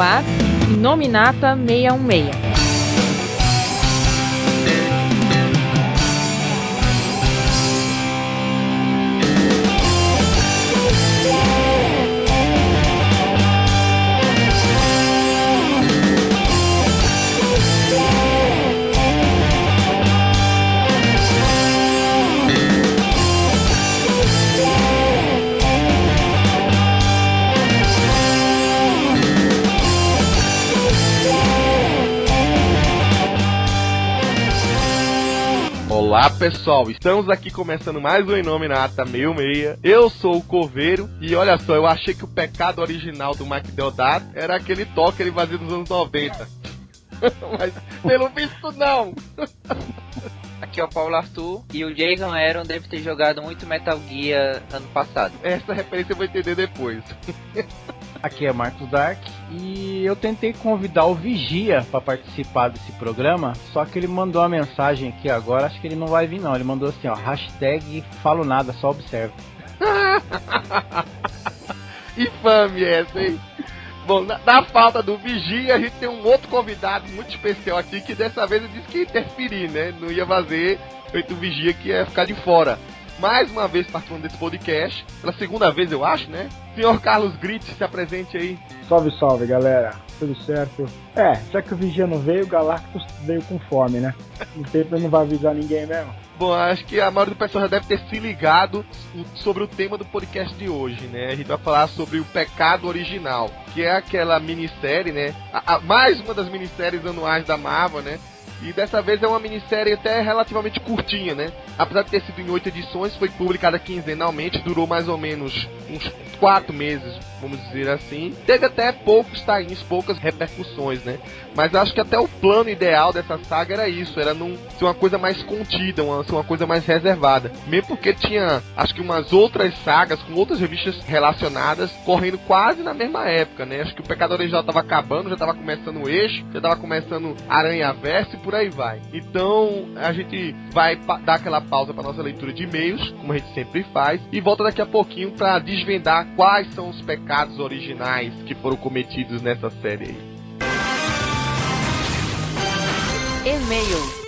ar Nominata 616. Olá pessoal, estamos aqui começando mais um Em Nome na Ata 66. Eu sou o Coveiro e olha só, eu achei que o pecado original do Mike Deodato era aquele toque que ele fazia nos anos 90. Mas pelo visto não. Aqui é o Paulo Arthur e o Jason Aaron deve ter jogado muito Metal Gear ano passado. Essa referência eu vou entender depois. Aqui é Marcos Dark e eu tentei convidar o Vigia para participar desse programa, só que ele mandou uma mensagem aqui agora, acho que ele não vai vir não. Ele mandou assim, ó, hashtag falo nada, só observa. Infame essa, hein? Bom, na, na, falta do Vigia, a gente tem um outro convidado muito especial aqui que dessa vez ele disse que ia interferir, né? Não ia fazer feito o Vigia que ia ficar de fora mais uma vez participando desse podcast, pela segunda vez eu acho, né? Senhor Carlos Grit, se apresente aí. Salve, salve, galera. Tudo certo? É, já que o Vigia não veio, o Galactus veio com fome, né? No tempo não vai avisar ninguém mesmo. Bom, acho que a maioria do pessoal já deve ter se ligado sobre o tema do podcast de hoje, né? A gente vai falar sobre o pecado original, que é aquela minissérie, né? A, a, mais uma das minisséries anuais da Marvel, né? E dessa vez é uma minissérie até relativamente curtinha, né? Apesar de ter sido em oito edições, foi publicada quinzenalmente, durou mais ou menos uns quatro meses, vamos dizer assim. Teve até poucos tains, poucas repercussões, né? Mas acho que até o plano ideal dessa saga era isso, era não ser uma coisa mais contida, uma, ser uma coisa mais reservada. Mesmo porque tinha, acho que umas outras sagas com outras revistas relacionadas correndo quase na mesma época, né? Acho que o Pecado Original estava acabando, já estava começando o Eixo, já estava começando Aranha Verso e por aí vai. Então, a gente vai dar aquela pausa para nossa leitura de e-mails, como a gente sempre faz, e volta daqui a pouquinho para desvendar quais são os pecados originais que foram cometidos nessa série aí. E-mail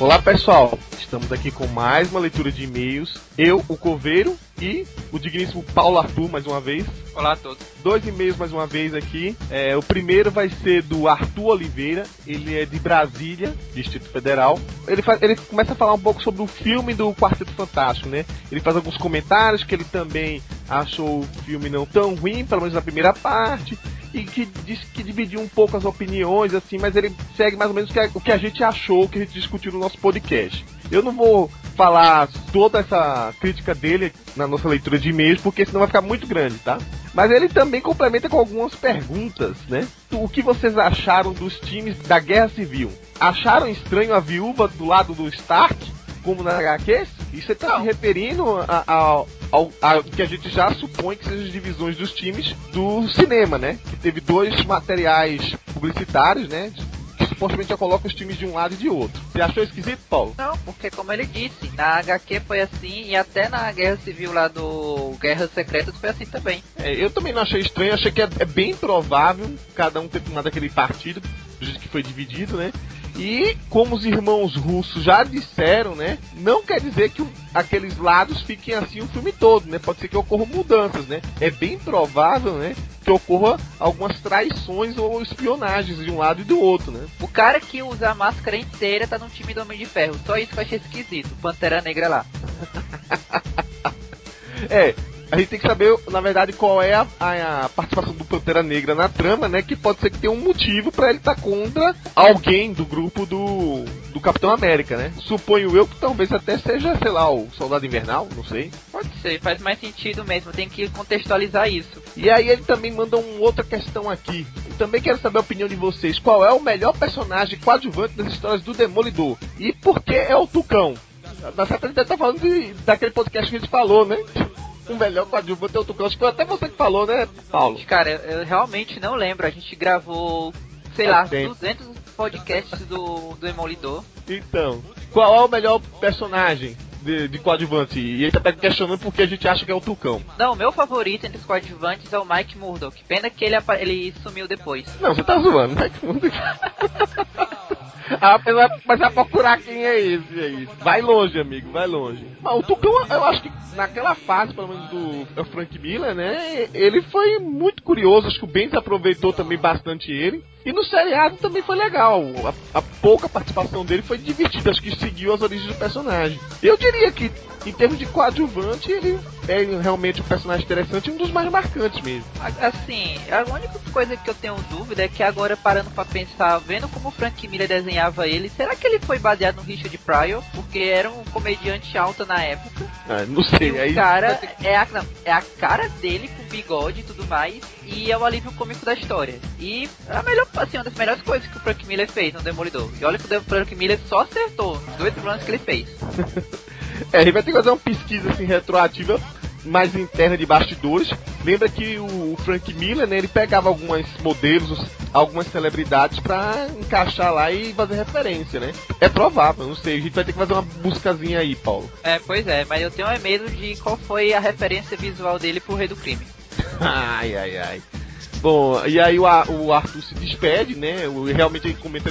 Olá pessoal, estamos aqui com mais uma leitura de e-mails. Eu, o Coveiro e o digníssimo Paulo Arthur, mais uma vez. Olá a todos. Dois e-mails mais uma vez aqui. É, o primeiro vai ser do Arthur Oliveira, ele é de Brasília, Distrito Federal. Ele, faz, ele começa a falar um pouco sobre o filme do Quarteto Fantástico, né? Ele faz alguns comentários que ele também achou o filme não tão ruim, pelo menos na primeira parte e que diz que dividiu um pouco as opiniões, assim, mas ele segue mais ou menos o que a gente achou, o que a gente discutiu no nosso podcast. Eu não vou falar toda essa crítica dele na nossa leitura de e-mails, porque senão vai ficar muito grande, tá? Mas ele também complementa com algumas perguntas, né? O que vocês acharam dos times da Guerra Civil? Acharam estranho a viúva do lado do Stark? como na HQ, isso você está se referindo ao, ao, ao, que a gente já supõe que sejam as divisões dos times do cinema, né? Que teve dois materiais publicitários, né? Que supostamente já colocam os times de um lado e de outro. Você achou esquisito, Paulo? Não, porque como ele disse, na HQ foi assim e até na Guerra Civil lá do Guerra Secreta foi assim também. É, eu também não achei estranho, achei que é, é bem provável cada um ter tomado aquele partido, do jeito que foi dividido, né? E como os irmãos russos já disseram, né? Não quer dizer que aqueles lados fiquem assim o filme todo, né? Pode ser que ocorram mudanças, né? É bem provável, né? Que ocorra algumas traições ou espionagens de um lado e do outro, né? O cara que usa a máscara inteira tá no time do Homem de Ferro. Só isso que eu achei esquisito. Pantera Negra lá. é, a gente tem que saber, na verdade, qual é a, a, participação do Pantera Negra na trama, né? Que pode ser que tenha um motivo para ele estar tá contra alguém do grupo do, do Capitão América, né? Suponho eu que talvez até seja, sei lá, o Soldado Invernal, não sei. Pode ser, faz mais sentido mesmo, tem que contextualizar isso. E aí ele também manda uma outra questão aqui. também quero saber a opinião de vocês. Qual é o melhor personagem coadjuvante das histórias do Demolidor? E por que é o Tucão? Na certa a gente tá falando de, daquele podcast que a gente falou, né? O melhor coadjuvante é o Tucão. Acho que foi até você que falou, né, Paulo? Cara, eu, eu realmente não lembro. A gente gravou, sei Faz lá, tempo. 200 podcasts do, do Demolidor. Então, qual é o melhor personagem de, de coadjuvante? E ele tá questionando porque a gente acha que é o Tucão. Não, meu favorito entre os coadjuvantes é o Mike Murdock. Pena que ele, ele sumiu depois. Não, você tá zoando, né? A pessoa vai começar a procurar quem é esse aí. Vai longe, amigo, vai longe. Mas o Tucão, eu acho que naquela fase, pelo menos do Frank Miller, né? Ele foi muito curioso. Acho que o Benz aproveitou também bastante ele. E no seriado também foi legal. A, a pouca participação dele foi divertida. Acho que seguiu as origens do personagem. Eu diria que, em termos de coadjuvante, ele é realmente um personagem interessante e um dos mais marcantes mesmo. Assim, a única coisa que eu tenho dúvida é que agora parando pra pensar, vendo como o Frank Miller desenhava ele, será que ele foi baseado no Richard Pryor? Porque era um comediante alto na época. Ah, não sei. E aí o cara é a, não, é a cara dele com bigode e tudo mais. E é o alívio cômico da história. E é a melhor, assim, uma das melhores coisas que o Frank Miller fez no Demolidor. E olha que o Frank Miller só acertou os dois planos que ele fez. É, a gente vai ter que fazer uma pesquisa assim retroativa mais interna de bastidores. Lembra que o, Frank Miller, né, ele pegava alguns modelos, algumas celebridades pra encaixar lá e fazer referência, né? É provável, não sei, a gente vai ter que fazer uma buscazinha aí, Paulo. É, pois é, mas eu tenho medo de qual foi a referência visual dele pro Rei do Crime. ai, ai, ai. Bom, e aí o, o Arthur se despede, né? Realmente ele comenta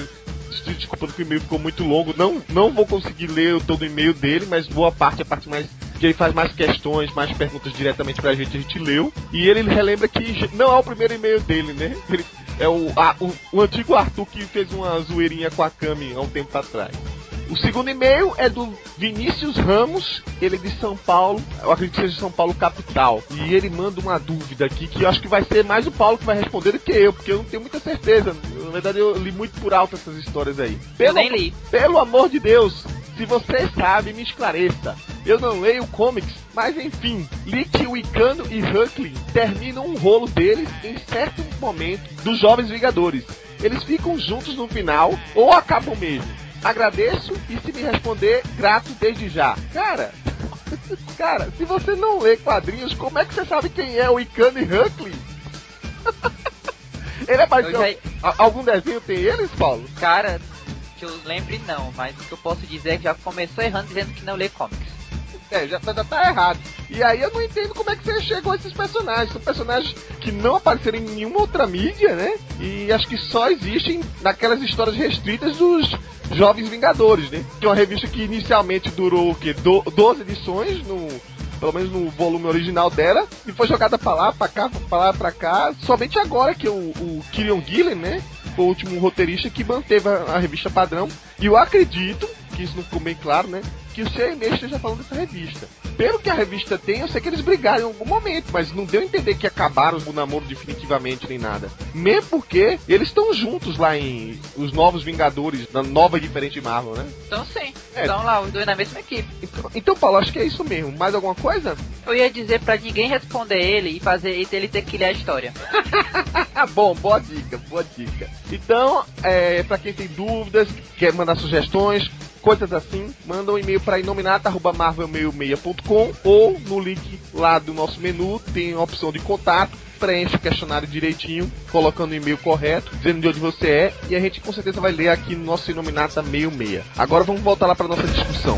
se desculpando que o e-mail ficou muito longo. Não, não vou conseguir ler todo o e-mail dele, mas boa parte, a parte mais que ele faz mais questões, mais perguntas diretamente pra gente, a gente leu. E ele relembra que não é o primeiro e-mail dele, né? Ele, é o, a- o, o antigo Arthur que fez uma zoeirinha com a Cami há um tempo atrás. O segundo e-mail é do Vinícius Ramos, ele é de São Paulo, eu acredito que seja de São Paulo capital. E ele manda uma dúvida aqui que eu acho que vai ser mais o Paulo que vai responder do que eu, porque eu não tenho muita certeza. Na verdade, eu li muito por alto essas histórias aí. Eu nem li. Pelo amor de Deus, se você sabe, me esclareça. Eu não leio comics, mas enfim, li que o Icano e Huckley terminam um rolo deles em certo momento dos Jovens Vingadores. Eles ficam juntos no final ou acabam mesmo. Agradeço e se me responder, grato desde já. Cara, cara, se você não lê quadrinhos, como é que você sabe quem é o Icano e Huckley? Ele é mais já- A- Algum desenho tem eles, Paulo? Cara, que eu lembre não, mas o que eu posso dizer é que já começou errando dizendo que não lê comics. É, já, já tá errado. E aí eu não entendo como é que você chegou a esses personagens. São personagens que não apareceram em nenhuma outra mídia, né? E acho que só existem naquelas histórias restritas dos Jovens Vingadores, né? Que é uma revista que inicialmente durou o quê? Do, 12 edições, no, pelo menos no volume original dela, e foi jogada pra lá, pra cá, pra lá, pra cá. Somente agora que o, o Kieran Gillen, né? Foi o último roteirista que manteve a, a revista padrão. E eu acredito, que isso não ficou bem claro, né? Que o CME esteja falando dessa revista. Pelo que a revista tem, eu sei que eles brigaram em algum momento, mas não deu a entender que acabaram o namoro definitivamente nem nada. Mesmo porque eles estão juntos lá em Os Novos Vingadores, na nova e diferente Marvel, né? Então sim, É. estão lá os dois na mesma equipe. Então, então, Paulo, acho que é isso mesmo. Mais alguma coisa? Eu ia dizer pra ninguém responder ele e fazer ele ter que ler a história. Bom, boa dica, boa dica. Então, é, para quem tem dúvidas, quer mandar sugestões, coisas assim, manda um e-mail para inominata.marvel66.com ou no link lá do nosso menu tem a opção de contato. Preenche o questionário direitinho, colocando o e-mail correto, dizendo de onde você é, e a gente com certeza vai ler aqui no nosso Inominata 66. Agora vamos voltar lá para nossa discussão.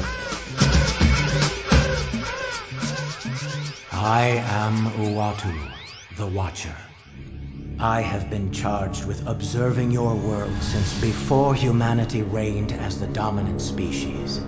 I am Uatu, the Watcher. I have been charged with observing your world since before humanity reigned as the dominant species.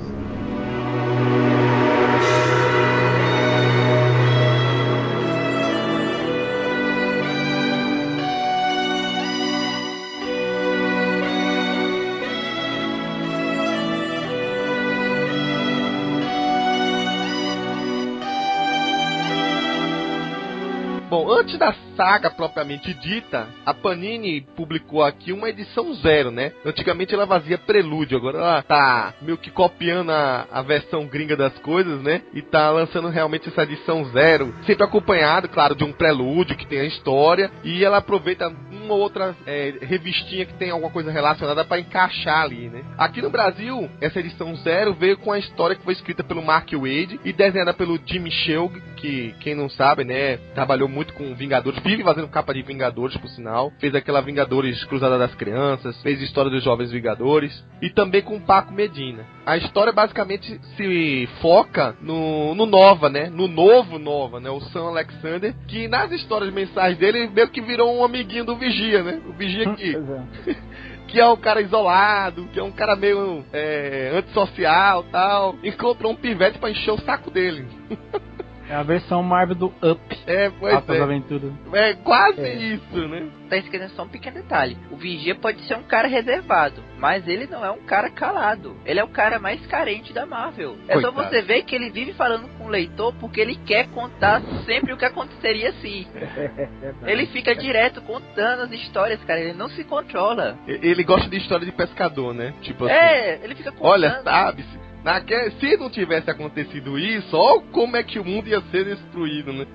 Saga propriamente dita, a Panini publicou aqui uma edição zero, né? Antigamente ela fazia prelúdio, agora ela tá meio que copiando a, a versão gringa das coisas, né? E tá lançando realmente essa edição zero, sempre acompanhado, claro, de um prelúdio que tem a história, e ela aproveita um uma outra é, revistinha que tem alguma coisa relacionada para encaixar ali, né? Aqui no Brasil, essa edição zero veio com a história que foi escrita pelo Mark Wade e desenhada pelo Jimmy Shelg, que quem não sabe, né, trabalhou muito com Vingadores, vive fazendo capa de Vingadores, por sinal. Fez aquela Vingadores Cruzada das Crianças, fez história dos Jovens Vingadores e também com Paco Medina. A história basicamente se foca no, no Nova, né? No novo Nova, né? O Sam Alexander, que nas histórias mensais dele meio que virou um amiguinho do Vigia, né? O Vigia que, que é um cara isolado, que é um cara meio é, antissocial tal, encontrou um pivete pra encher o saco dele. É a versão Marvel do Up. É, pois Altas é. Aventuras. É quase É. isso, né? Tá esquecendo só um pequeno detalhe. O Vigia pode ser um cara reservado, mas ele não é um cara calado. Ele é o cara mais carente da Marvel. É só Coitado. você ver que ele vive falando com o leitor porque ele quer contar sempre o que aconteceria se. Ele fica direto contando as histórias, cara. Ele não se controla. Ele gosta de história de pescador, né? Tipo assim. É, ele fica contando. Olha, sabe, se, naque- se não tivesse acontecido isso, olha como é que o mundo ia ser destruído, né?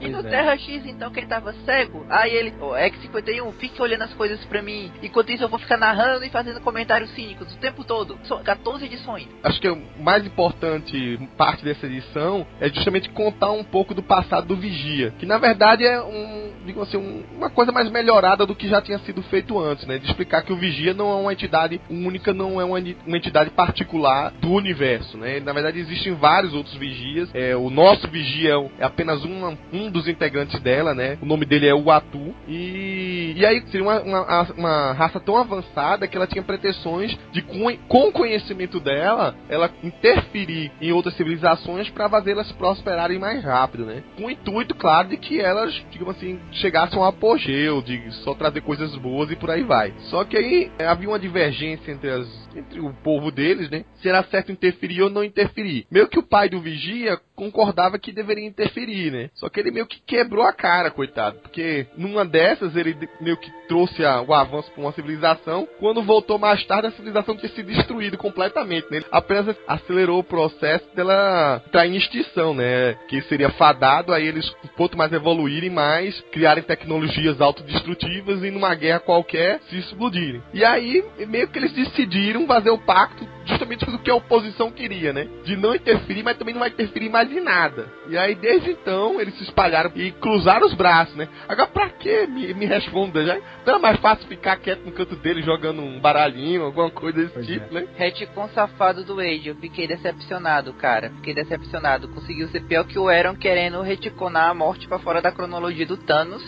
E no. Terra X, então, quem tava cego, aí ele, o X51, fique olhando as coisas pra mim. Enquanto isso, eu vou ficar narrando e fazendo comentários cínicos o tempo todo. São 14 edições. Acho que o mais importante parte dessa edição é justamente contar um pouco do passado do Vigia, que na verdade é um, digamos assim, um- uma coisa mais melhorada do que já tinha sido feito antes, né? De explicar que o Vigia não é uma entidade única, não é uma entidade particular do universo, né? Na verdade existem vários outros Vigias. É, o nosso Vigia é apenas uma- um dos integrantes dela, né? O nome dele é Uatu. E, e aí seria uma, uma, uma raça tão avançada que ela tinha pretensões de, com, com o conhecimento dela, ela interferir em outras civilizações para fazê-las prosperarem mais rápido, né? Com o intuito, claro, de que elas, digamos assim, chegassem ao apogeu, de só trazer coisas boas e por aí vai. Só que aí é, havia uma divergência entre as entre o povo deles, né? Se era certo interferir ou não interferir. Meio que o pai do vigia concordava que deveria interferir, né? Só que ele meio que quebrou a cara, coitado, porque numa dessas ele meio que trouxe a- o avanço para uma civilização. Quando voltou mais tarde, a civilização tinha sido destruída completamente, né? Ele apenas acelerou o processo dela estar em extinção, né? Que seria fadado a eles, quanto mais evoluírem, mais criarem tecnologias autodestrutivas e numa guerra qualquer se explodirem. E aí, meio que eles decidiram fazer o pacto justamente do que a oposição queria, né? De não interferir, mas também não vai interferir mais em nada. E aí, desde então, eles se espalharam e cruzaram os braços, né? Agora, pra que me, me responda? Já não é mais fácil ficar quieto no canto dele jogando um baralhinho, alguma coisa desse Pois tipo, né? Retcon safado do Wade, eu fiquei decepcionado, cara. Fiquei decepcionado. Conseguiu ser pior que o Aaron querendo retconar a morte pra fora da cronologia do Thanos,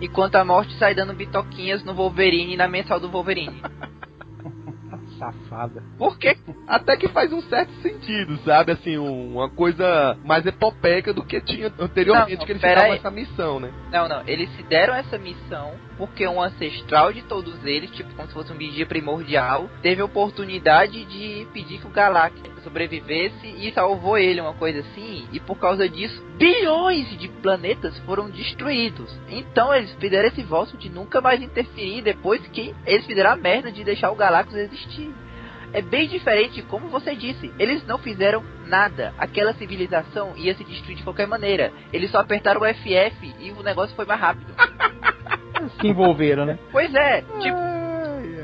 enquanto a morte sai dando bitoquinhas no Wolverine e na mensal do Wolverine. Safada. Por quê? Até que faz um certo sentido, sabe? Assim, um- uma coisa mais epopeica do que tinha anteriormente, Não, que eles aí. essa missão, né? Não, não. Eles se deram essa missão porque um ancestral de todos eles, tipo como se fosse um vigia primordial, teve a oportunidade de pedir que o Galactus sobrevivesse e salvou ele, uma coisa assim. E por causa disso, bilhões de planetas foram destruídos. Então eles fizeram esse voto de nunca mais interferir depois que eles fizeram a merda de deixar o Galactus existir. É bem diferente, como você disse. Eles não fizeram nada. Aquela civilização ia se destruir de qualquer maneira. Eles só apertaram o FF e o negócio foi mais rápido. Se envolveram, né? Pois é, tipo,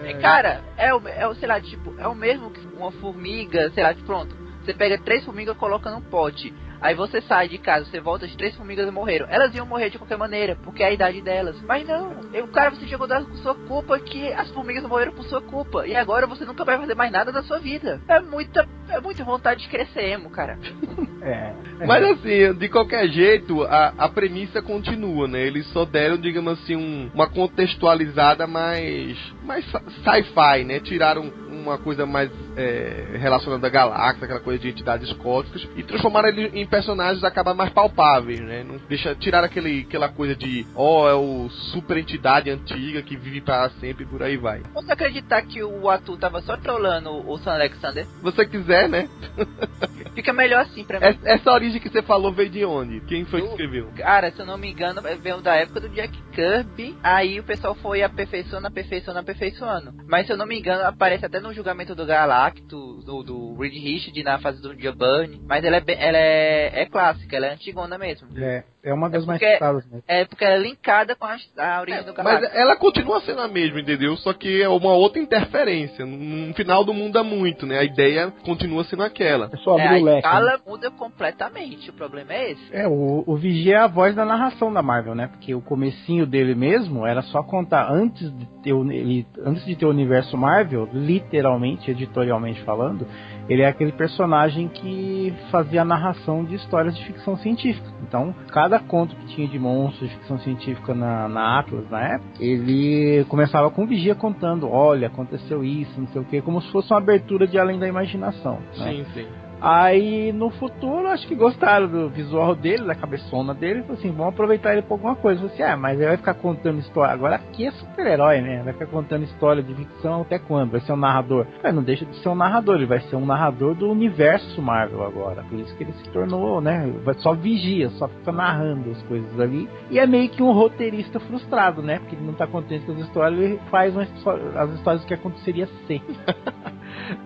é, cara, é o, é o, sei lá, tipo, é o mesmo que uma formiga, sei lá, pronto. Você pega três formigas, coloca num pote. Aí você sai de casa, você volta, as três formigas morreram. Elas iam morrer de qualquer maneira, porque é a idade delas. Mas não, o cara você chegou dando com sua culpa que as formigas morreram por sua culpa. E agora você nunca vai fazer mais nada da sua vida. É muita, é muita vontade de crescer emo, cara. É. Mas assim, de qualquer jeito, a, a premissa continua, né? Eles só deram, digamos assim, um- uma contextualizada mais, mais sci-fi, né? Tiraram uma coisa mais é, relacionada à galáxia, aquela coisa de entidades cósmicas, e transformaram ele em personagens acaba mais palpáveis, né? Não deixa tirar aquele, aquela coisa de, ó, é o super entidade antiga que vive para sempre e por aí vai. Você acreditar que o Atu tava só trollando o Sam Alexander? Se você quiser, né? Fica melhor assim pra mim. Essa, essa origem que você falou veio de onde? Quem foi que escreveu? Cara, se eu não me engano, veio da época do Jack Kirby. Aí o pessoal foi aperfeiçoando, aperfeiçoando, aperfeiçoando. Mas se eu não me engano, aparece até no julgamento do Galactus, do, do Reed Richard na fase do Giovanni. Mas ela é, ela é, é clássica, ela é antigona mesmo. É. É uma das É mais porque- citadas mesmo. É porque ela é linkada com a, a origem do Mas Galactus. ela continua sendo a mesma, entendeu? Só que é uma outra interferência. No final não muda muito, né? A ideia continua sendo aquela. É só É, abrir a o leque. né? escala muda completamente. O problema é esse. É, o, o Vigia é a voz da narração da Marvel, né? Porque o comecinho dele mesmo era só contar antes de ter o, ele, antes de ter o universo Marvel, literalmente, editorialmente falando, ele é aquele personagem que fazia a narração de histórias de ficção científica. Então, cada conto que tinha de monstros de ficção científica na, na Atlas na época, ele começava com o Vigia contando, olha, aconteceu isso, não sei o que, como se fosse uma abertura de além da imaginação. né? Sim, sim. Aí no futuro, acho que gostaram do visual dele, da cabeçona dele, falou assim: vamos aproveitar ele pra alguma coisa. Eu falei assim: ah, mas ele vai ficar contando história. Agora aqui é super-herói, né? Vai ficar contando história de ficção até quando? Vai ser um narrador? É, não deixa de ser um narrador, ele vai ser um narrador do universo Marvel agora. Por isso que ele se tornou, né? Vai só vigia, só fica narrando as coisas ali. E é meio que um roteirista frustrado, né? Porque ele não tá contente com as histórias, ele faz as histórias que aconteceria sem.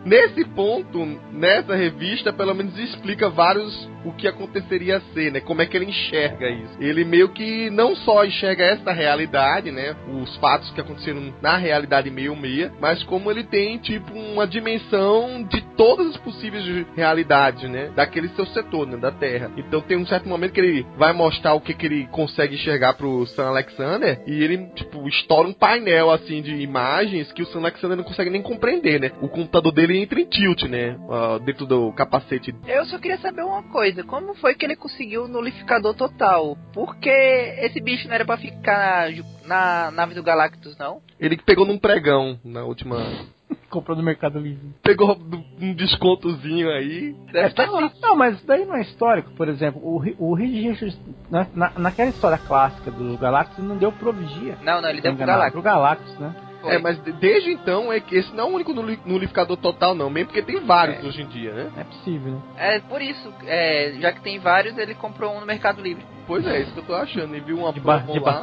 Nesse ponto, nessa revista, pelo menos explica vários o que aconteceria ser, né? Como é que ele enxerga isso. Ele meio que não só enxerga essa realidade, né? Os fatos que aconteceram na realidade meio meia, mas como ele tem, tipo, uma dimensão de todas as possíveis realidades, né? Daquele seu setor, né? Da Terra. Então tem um certo momento que ele vai mostrar o que, que ele consegue enxergar pro Sam Alexander e ele, tipo, estoura um painel, assim, de imagens que o Sam Alexander não consegue nem compreender, né? O computador dele entra em tilt, né? Ah, dentro do capacete Eu só queria saber uma coisa: como foi que ele conseguiu o nulificador total? Porque esse bicho não era pra ficar na nave do Galactus, não? Ele que pegou num pregão na última. Comprou no Mercado Livre. Pegou um descontozinho aí. Deve Tá. Não, mas daí não é histórico, por exemplo, o, o Reed Richards, na, na- naquela história clássica do Galactus, não deu pro Vigia. Não, não, ele deu pro Galactus. Pro Galactus, né? Foi. É, mas de- desde então é que esse não é o único nuli- nulificador total, não. Mesmo porque tem vários É. hoje em dia, né? É possível, né? É por isso, é, já que tem vários, ele comprou um no Mercado Livre. Pois é, isso que eu tô achando. Ele viu uma De, promo de lá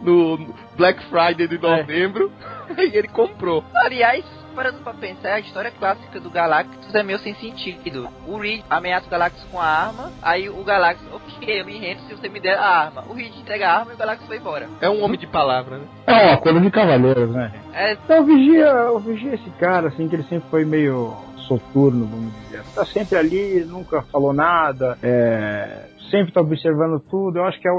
no no Black Friday de novembro e ele comprou. Aliás, parando pra pensar, a história clássica do Galactus é meio sem sentido. O Reed ameaça o Galactus com a arma, aí o Galactus, ok, eu me rendo se você me der a arma. O Reed entrega a arma e o Galactus vai embora. É um homem de palavra, né? É um acordo de cavaleiros, né? É, Então o Vigia, o Vigia é esse cara, assim, que ele sempre foi meio soturno, vamos dizer. Tá sempre ali, nunca falou nada, é, sempre tá observando tudo. Eu acho que é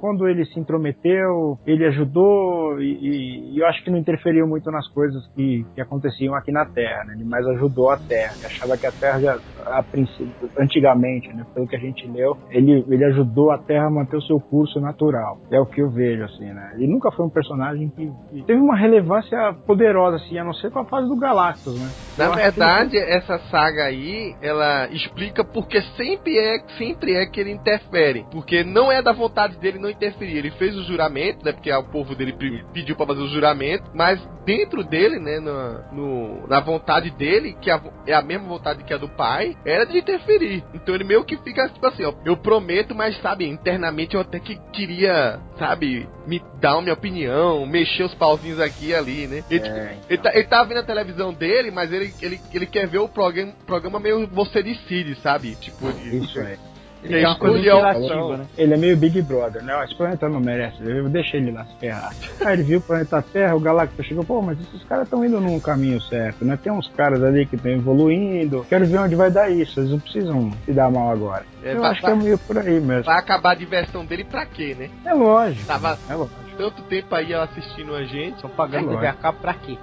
quando ele se intrometeu, ele ajudou e, e- eu acho que não interferiu muito nas coisas que, que aconteciam aqui na Terra, né? Ele mais ajudou a Terra. Ele achava que a Terra já, a princípio, antigamente, né? Pelo que a gente leu, ele, ele ajudou a Terra a manter o seu curso natural. É o que eu vejo, assim, né? Ele nunca foi um personagem que, teve uma relevância poderosa, assim, a não ser com a fase do Galactus, né? Na Eu acho que verdade, essa saga aí, ela explica porque sempre é, sempre é que ele interfere. Porque não é da vontade dele não interferir. Ele fez o juramento, né? Porque o povo dele pe- pediu pra fazer o juramento. Mas dentro dele, né? Na, no- na vontade dele, que a é a mesma vontade que a do pai, era de interferir. Então ele meio que fica tipo assim, ó. Eu prometo, mas sabe, internamente eu até que queria, sabe, me dar uma minha opinião, mexer os pauzinhos aqui e ali, né? Ele, É, ele tá, ele tá vendo a televisão dele, mas ele, ele, ele quer ver o programa, programa meio você decide, sabe? Tipo, Isso aí. Ele é uma coisa interativa, opção. né? Ele é meio Big Brother, né? Esse planeta não merece, eu deixei ele lá se ferrar. Aí ele viu o planeta Terra, o Galactus chegou, pô, mas esses caras estão indo num caminho certo, né? Tem uns caras ali que estão evoluindo, quero ver onde vai dar isso, eles não precisam se dar mal agora. É, eu vai, acho que é meio por aí mesmo. vai acabar a diversão dele pra quê, né? É lógico, Tava é lógico. tanto tempo aí assistindo a gente. Estão pagando É TV a cabo pra quê?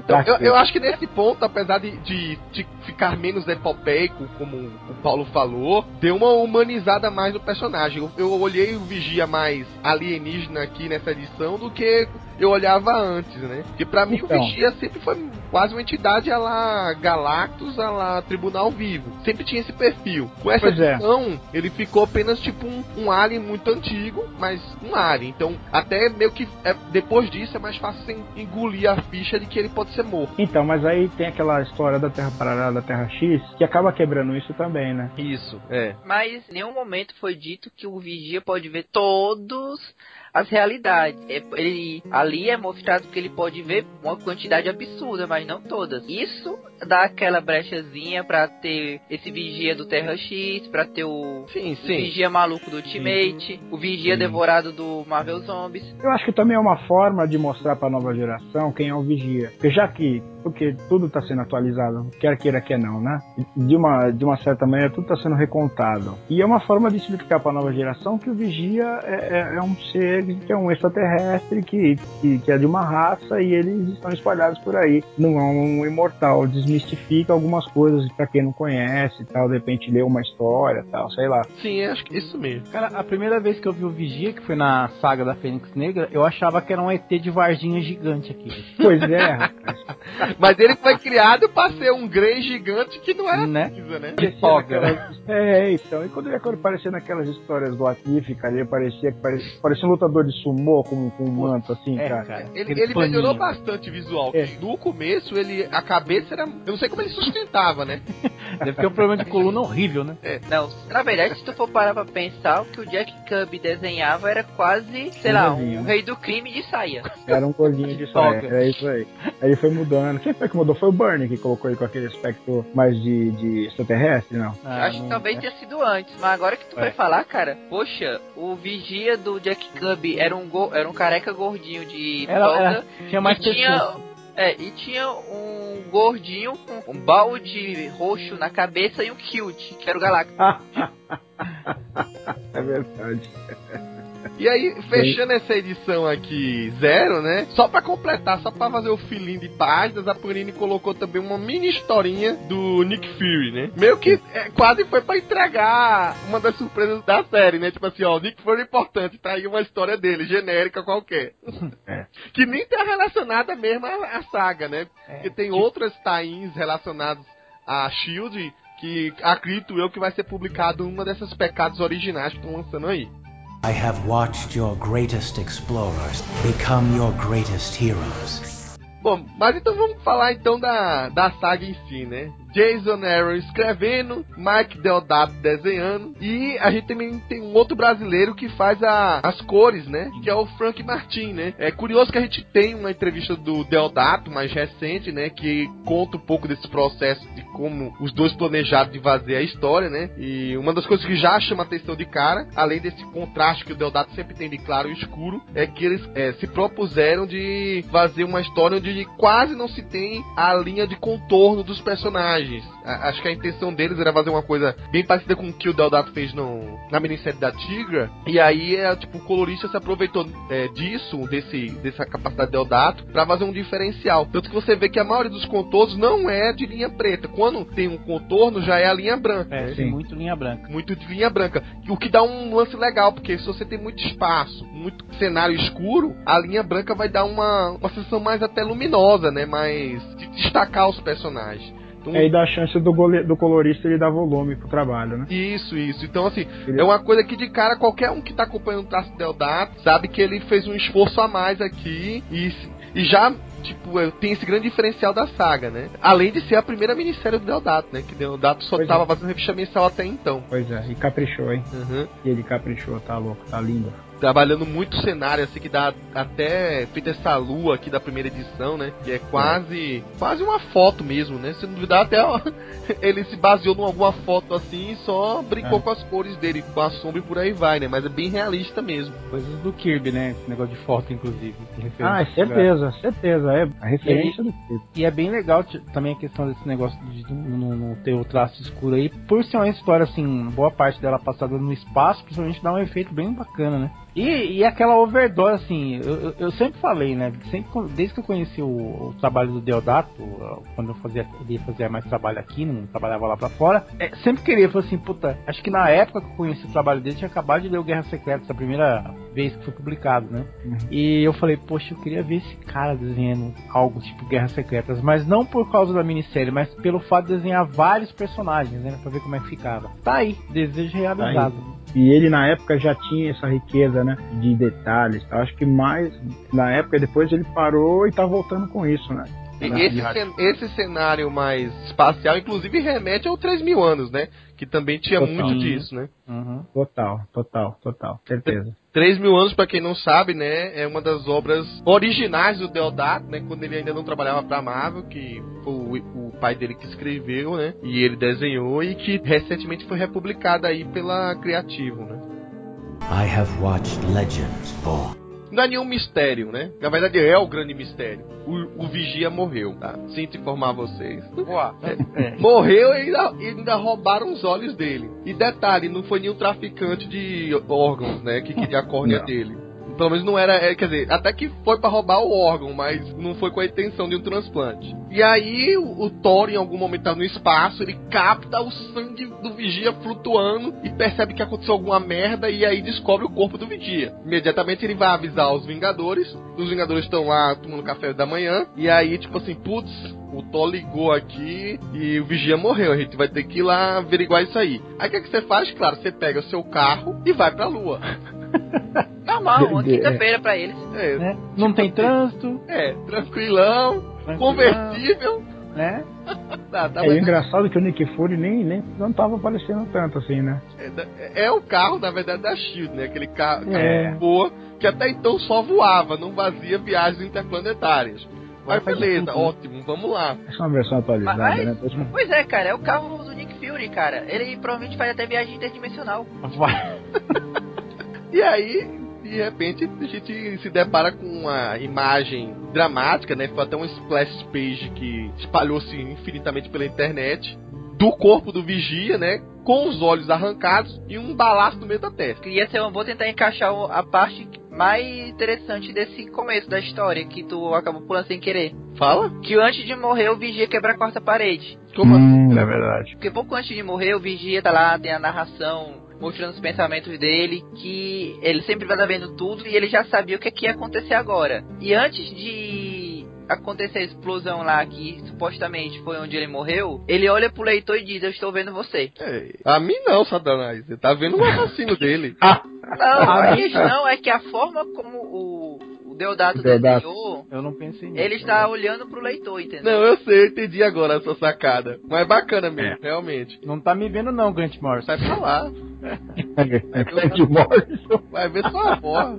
Então, eu, eu acho que nesse ponto, apesar de, de, de ficar menos epopeico, como o Paulo falou, deu uma humanizada mais no personagem. Eu, eu olhei o Vigia mais alienígena aqui nessa edição do que eu olhava antes, né? Porque pra mim Então. o Vigia sempre foi quase uma entidade a lá Galactus, a lá Tribunal Vivo. Sempre tinha esse perfil. Com essa Pois é. ele ficou apenas tipo um, um alien muito antigo, mas um alien. Então, até meio que é, depois disso é mais fácil engolir a ficha de que ele pode ser morto. Então, mas aí tem aquela história da Terra Paralela, da Terra X, que acaba quebrando isso também, né? Isso, é. mas em nenhum momento foi dito que o Vigia pode ver todos as realidades. É, ele ali é mostrado que ele pode ver uma quantidade absurda, mas não todas. Isso dá aquela brechazinha para ter esse vigia do Terra X, para ter o, sim, sim. o vigia maluco do Ultimate, sim. o vigia devorado do Marvel Zombies. Eu acho que também é uma forma de mostrar para nova geração quem é o vigia. Porque já que porque tudo está sendo atualizado, quer queira, quer não, né? De uma, de uma certa maneira, tudo está sendo recontado. E é uma forma de explicar para a nova geração que o Vigia é, é, é, um ser, que é um extraterrestre, que, que, que, é de uma raça e eles estão espalhados por aí. Não é um imortal, desmistifica algumas coisas para quem não conhece tal, de repente lê uma história tal, sei lá. Sim, acho que isso mesmo. Cara, a primeira vez que eu vi o Vigia, que foi na saga da Fênix Negra, eu achava que era um ET de Varginha gigante aqui. Pois é, rapaz. Mas ele foi criado pra ser um Grey gigante que não era né? cinza, né? Naquelas... É, então. E quando ele aparecia naquelas histórias do Atif, cara, ele parecia que parecia, parecia um lutador de sumô com, com um manto assim, é, cara. cara. Ele, ele melhorou bastante o visual. É. No começo, ele a cabeça era. Eu não sei como ele sustentava, né? Deve ter um problema de coluna horrível, né? É. Não, na verdade, se tu for parar pra pensar, o que o Jack Kirby desenhava era quase, sei um lá, um rei do crime de saia. Era um gordinho de saia, é isso aí. Aí ele foi mudando. Quem foi que mudou? Foi o Bernie que colocou ele com aquele aspecto mais de, de extraterrestre, não? Ah, Acho que talvez é. tenha sido antes, mas agora que tu é. vai falar, cara, poxa, o vigia do Jack Kirby era um, go era um careca gordinho de era, era, tinha mais e tinha, é, e tinha um gordinho com um balde roxo na cabeça e um kilt, que era o Galactus. é verdade. E aí, fechando essa edição aqui zero, né? Só para completar, só para fazer o filinho de páginas, a Panini colocou também uma mini historinha do Nick Fury, né? Meio que é, quase foi para entregar uma das surpresas da série, né? Tipo assim, ó, o Nick Fury é importante, tá aí uma história dele, genérica qualquer. É. Que nem tá relacionada mesmo à, à saga, né? É. Porque tem outras tains relacionadas a Shield que acredito eu que vai ser publicado uma dessas pecados originais que estão lançando aí. I have watched your greatest explorers become your greatest heroes. Bom, mas então vamos falar então da, da saga em si, né? Jason Aaron escrevendo, Mike Deodato desenhando e a gente também tem um outro brasileiro que faz a, as cores, né? Que é o Frank Martin, né? É curioso que a gente tem uma entrevista do Deodato mais recente, né? Que conta um pouco desse processo de como os dois planejaram de fazer a história, né? E uma das coisas que já chama a atenção de cara, além desse contraste que o Deodato sempre tem de claro e escuro, é que eles é, se propuseram de fazer uma história onde quase não se tem a linha de contorno dos personagens personagens. Acho que a intenção deles era fazer uma coisa bem parecida com o que o Deodato fez no, na minissérie da Tigra. E aí, é, tipo, o colorista se aproveitou é, disso, desse, dessa capacidade de Deodato, pra fazer um diferencial. Tanto que você vê que a maioria dos contornos não é de linha preta. Quando tem um contorno, já é a linha branca. É, né? sim, muito linha branca. Muito de linha branca. O que dá um lance legal, porque se você tem muito espaço, muito cenário escuro, a linha branca vai dar uma, uma sensação mais até luminosa, né? Mais de destacar os personagens. Então, aí dá a chance do, gole... do colorista ele dar volume pro trabalho, né? Isso, isso. Então, assim, ele... é uma coisa que de cara qualquer um que tá acompanhando o traço Deodato sabe que ele fez um esforço a mais aqui e, e já tipo, tem esse grande diferencial da saga, né? Além de ser a primeira minissérie do Deodato, né? Que Deodato só pois tava é. fazendo revista mensal até então. Pois é, e caprichou, hein? Uhum. E ele caprichou, tá louco, tá lindo trabalhando muito cenário, assim, que dá até feita essa lua aqui da primeira edição, né? Que é quase quase uma foto mesmo, né? Se não duvidar, até ó, ele se baseou em alguma foto assim e só brincou é. com as cores dele, com a sombra e por aí vai, né? Mas é bem realista mesmo. Coisas do Kirby, né? Esse negócio de foto, inclusive. Ah, certeza, certeza. É a referência e, do Kirby. E é bem legal também a questão desse negócio de não ter o traço escuro aí. Por ser uma história, assim, boa parte dela passada no espaço, principalmente dá um efeito bem bacana, né? E, e aquela overdose, assim, eu, eu, sempre falei, né? Sempre, desde que eu conheci o, o trabalho do Deodato, quando eu fazia, ele fazia mais trabalho aqui, não trabalhava lá pra fora, é, sempre queria, falei assim, puta, acho que na época que eu conheci o trabalho dele, tinha acabado de ler o Guerra Secreta, essa primeira vez que foi publicado, né? Uhum. E eu falei, poxa, eu queria ver esse cara desenhando algo tipo Guerra Secretas, mas não por causa da minissérie, mas pelo fato de desenhar vários personagens, né? Pra ver como é que ficava. Tá aí, desejo realizado. Tá e ele na época já tinha essa riqueza, né? De detalhes. Acho que mais na época depois ele parou e tá voltando com isso, né? Esse, cen esse cenário mais espacial, inclusive, remete ao 3 mil anos, né? Que também tinha Total. muito disso, né? Uhum. Total, total, total. Certeza. 3 mil anos, pra quem não sabe, né, é uma das obras originais do Deodato, né, quando ele ainda não trabalhava pra Marvel, que foi o, o pai dele que escreveu, né, e ele desenhou e que recentemente foi republicada aí pela Criativo, né. I have watched legends born. Não é nenhum mistério, né? Na verdade é o grande mistério. O, o Vigia morreu, tá? Sinto informar vocês. Boa. Morreu e ainda, ainda roubaram os olhos dele. E detalhe, não foi nenhum traficante de órgãos, né? Que queria a córnea Não. dele. Pelo menos não era, é, quer dizer, até que foi pra roubar o órgão, mas não foi com a intenção de um transplante. E aí o, o Thor, em algum momento tá no espaço, ele capta o sangue do Vigia flutuando e percebe que aconteceu alguma merda e aí descobre o corpo do Vigia. Imediatamente ele vai avisar os Vingadores. Os Vingadores estão lá tomando café da manhã e aí tipo assim, putz, o Thor ligou aqui e o Vigia morreu. A gente vai ter que ir lá averiguar isso aí. Aí o que, é que você faz? Claro, você pega o seu carro e vai pra lua. Normal, uma É. quinta-feira pra eles. É, Né? Não tem trânsito, é tranquilão, tranquilão, conversível. né? Tá, tá, É, engraçado que o Nick Fury nem, nem não tava aparecendo tanto assim, né? é, é o carro, na verdade, da Shield, né? Aquele carro É. boa que até então só voava, não fazia viagens interplanetárias. Mas beleza, tudo, né? ótimo, vamos lá. Essa é uma versão atualizada, Mas- né? Pois é, cara, é o carro do Nick Fury, cara. Ele provavelmente faz até viagem interdimensional. Vai. E aí, de repente, a gente se depara com uma imagem dramática, né? Foi até um splash page que espalhou-se infinitamente pela internet. Do corpo do vigia, né? Com os olhos arrancados e um balaço no meio da testa. Queria ser, eu vou tentar encaixar a parte mais interessante desse começo da história que tu acabou pulando sem querer. Fala? Que antes de morrer o vigia quebra a quarta parede. Como assim? Hum, é verdade. Porque pouco antes de morrer, o Vigia tá lá, tem a narração mostrando os pensamentos dele, que ele sempre vai estar vendo tudo e ele já sabia o que, é que ia acontecer agora. E antes de acontecer a explosão lá, que supostamente foi onde ele morreu, ele olha pro leitor e diz, eu estou vendo você. É, a mim não, Satanás. Você tá vendo o assassino dele. Não, a questão é que a forma como o, o Deodato Deodato. desenhou, Eu não pensei nisso. ele está olhando pro leitor, entendeu? Não, eu sei, eu entendi agora a sua sacada. Mas é bacana mesmo, realmente. Não tá me vendo não, Grant Morrison. Sai pra lá. É de Morrison. Vai ver sua avó.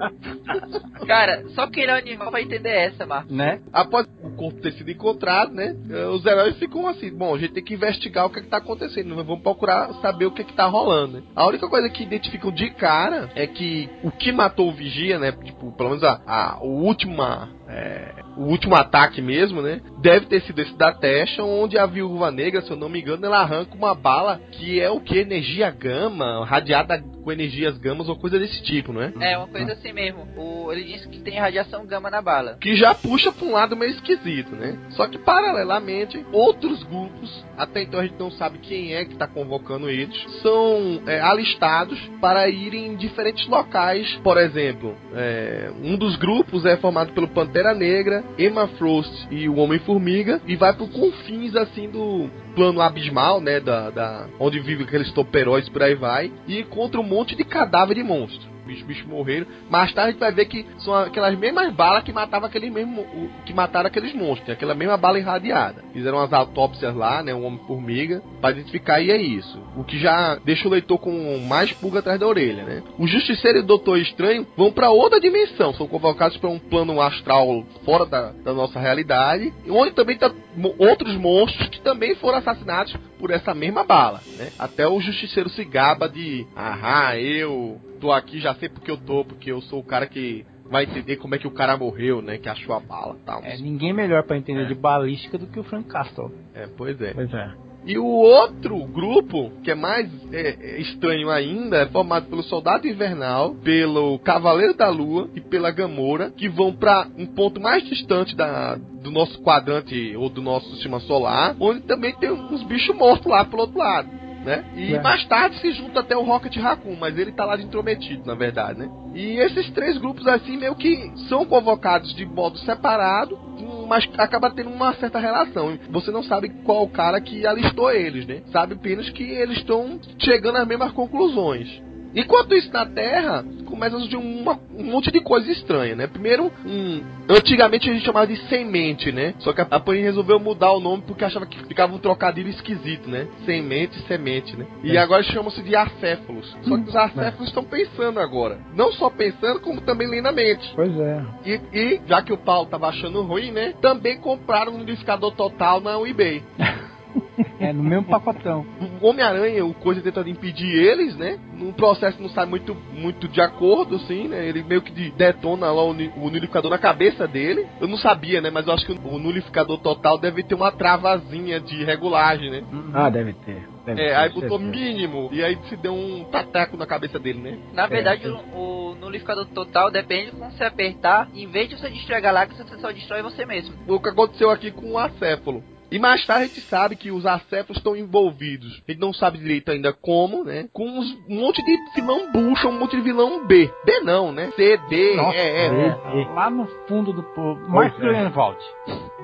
Cara, só quem é animal vai entender essa, Marcos. Né? Após o corpo ter sido encontrado, né? Os heróis ficam assim, bom, a gente tem que investigar o que, é que tá acontecendo, né, vamos procurar saber o que, é que tá rolando. Né? A única coisa que identificam de cara é que o que matou o Vigia, né? Tipo, pelo menos a, a o última. é, o último ataque mesmo, né? Deve ter sido esse da Tesha, onde a viúva negra, se eu não me engano, ela arranca uma bala que é o que? Energia gama, radiada com energias gamas ou coisa desse tipo, não é? É, uma coisa assim mesmo. O, ele disse que tem radiação gama na bala. que já puxa pra um lado meio esquisito, né? Só que paralelamente, outros grupos, até então a gente não sabe quem é que tá convocando eles, são é, alistados para irem em diferentes locais. Por exemplo, é, um dos grupos é formado pelo Pantera Negra, Emma Frost e o Homem-Formiga, e vai por confins assim do plano abismal, né? Da, da onde vive aqueles toperóis por aí vai, e encontra um monte de cadáver de monstro. Bicho, bicho morreram. Mais tarde a gente vai ver que são aquelas mesmas balas que matavam aqueles mesmo, que mataram aqueles monstros, aquela mesma bala irradiada. Fizeram umas autópsias lá, né, um homem formiga, para identificar e é isso. O que já deixa o leitor com mais pulga atrás da orelha, né? O Justiceiro e o Doutor Estranho vão para outra dimensão, são convocados para um plano astral fora da, da nossa realidade, onde também tá outros monstros que também foram assassinados por essa mesma bala, né? Até o Justiceiro se gaba de, ah, eu tô aqui, já sei porque eu tô, porque eu sou o cara que vai entender como é que o cara morreu, né? Que achou a bala e tal. É ninguém melhor pra entender de balística do que o Frank Castle. É, pois é. Pois é. E o outro grupo, que é mais é, é, estranho ainda, é formado pelo Soldado Invernal, pelo Cavaleiro da Lua e pela Gamora, que vão para um ponto mais distante da, do nosso quadrante ou do nosso sistema solar, onde também tem uns bichos mortos lá pelo outro lado. Né? E É. mais tarde se junta até o Rocket Raccoon, mas ele tá lá de intrometido, na verdade, né? E esses três grupos assim meio que são convocados de modo separado, mas acaba tendo uma certa relação. Você não sabe qual cara que alistou eles, né? Sabe apenas que eles estão chegando às mesmas conclusões. Enquanto isso na Terra, começa a surgir uma, um monte de coisa estranha, né? Primeiro, um, antigamente a gente chamava de semente, né? Só que a, a Panini resolveu mudar o nome porque achava que ficava um trocadilho esquisito, né? Semente, semente, né? E É. agora chamam-se de acéfalos. Só que os acéfalos estão pensando agora. Não só pensando, como também lendo a mente. Pois é. E, e, já que o pau tava achando ruim, né? Também compraram um liquidificador total na eBay. É, no mesmo pacotão. O Homem-Aranha, o coisa tentando impedir eles, né? No processo não sai muito, muito de acordo, assim, né? Ele meio que de- detona lá o, o nulificador na cabeça dele. Eu não sabia, né? Mas eu acho que o nulificador total deve ter uma travazinha de regulagem, né? Ah, deve ter. Deve É, ter, aí botou certeza. mínimo e aí se deu um tateco na cabeça dele, né? Na verdade, É. o, o nulificador total depende de como você apertar. Em vez de você destruir a galáxia, você só destrói você mesmo. o que aconteceu aqui com o acéfalo. E mais tarde a gente sabe que os acéfalos estão envolvidos. A gente não sabe direito ainda como, né? Com uns- um monte de vilão bucha, um monte de vilão B. B não, né? C, D, Nossa, E, F. é, lá no fundo do povo. Mark é. Greenwald.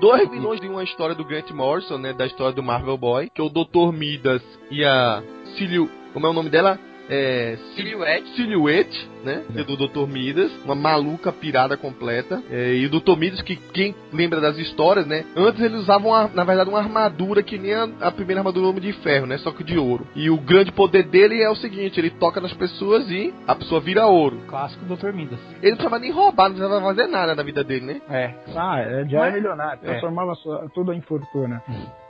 Dois vilões de uma história do Grant Morrison, né? Da história do Marvel Boy. Que é o Dr. Midas e a Silio... Como é o nome dela? É... Silhouette. Silhouette, né? é Do Dr. Midas, uma maluca pirada completa. É, e o Dr. Midas, que quem lembra das histórias, né? Antes eles usavam, uma- na verdade, uma armadura que nem a, a primeira armadura do Homem de Ferro, né? Só que de ouro. E o grande poder dele é o seguinte: ele toca nas pessoas e a pessoa vira ouro. Clássico Dr. Midas. Ele não precisava nem roubar, não precisava fazer nada na vida dele, né? É. Ah, é, já é milionário. é. Transformava sua- tudo em fortuna.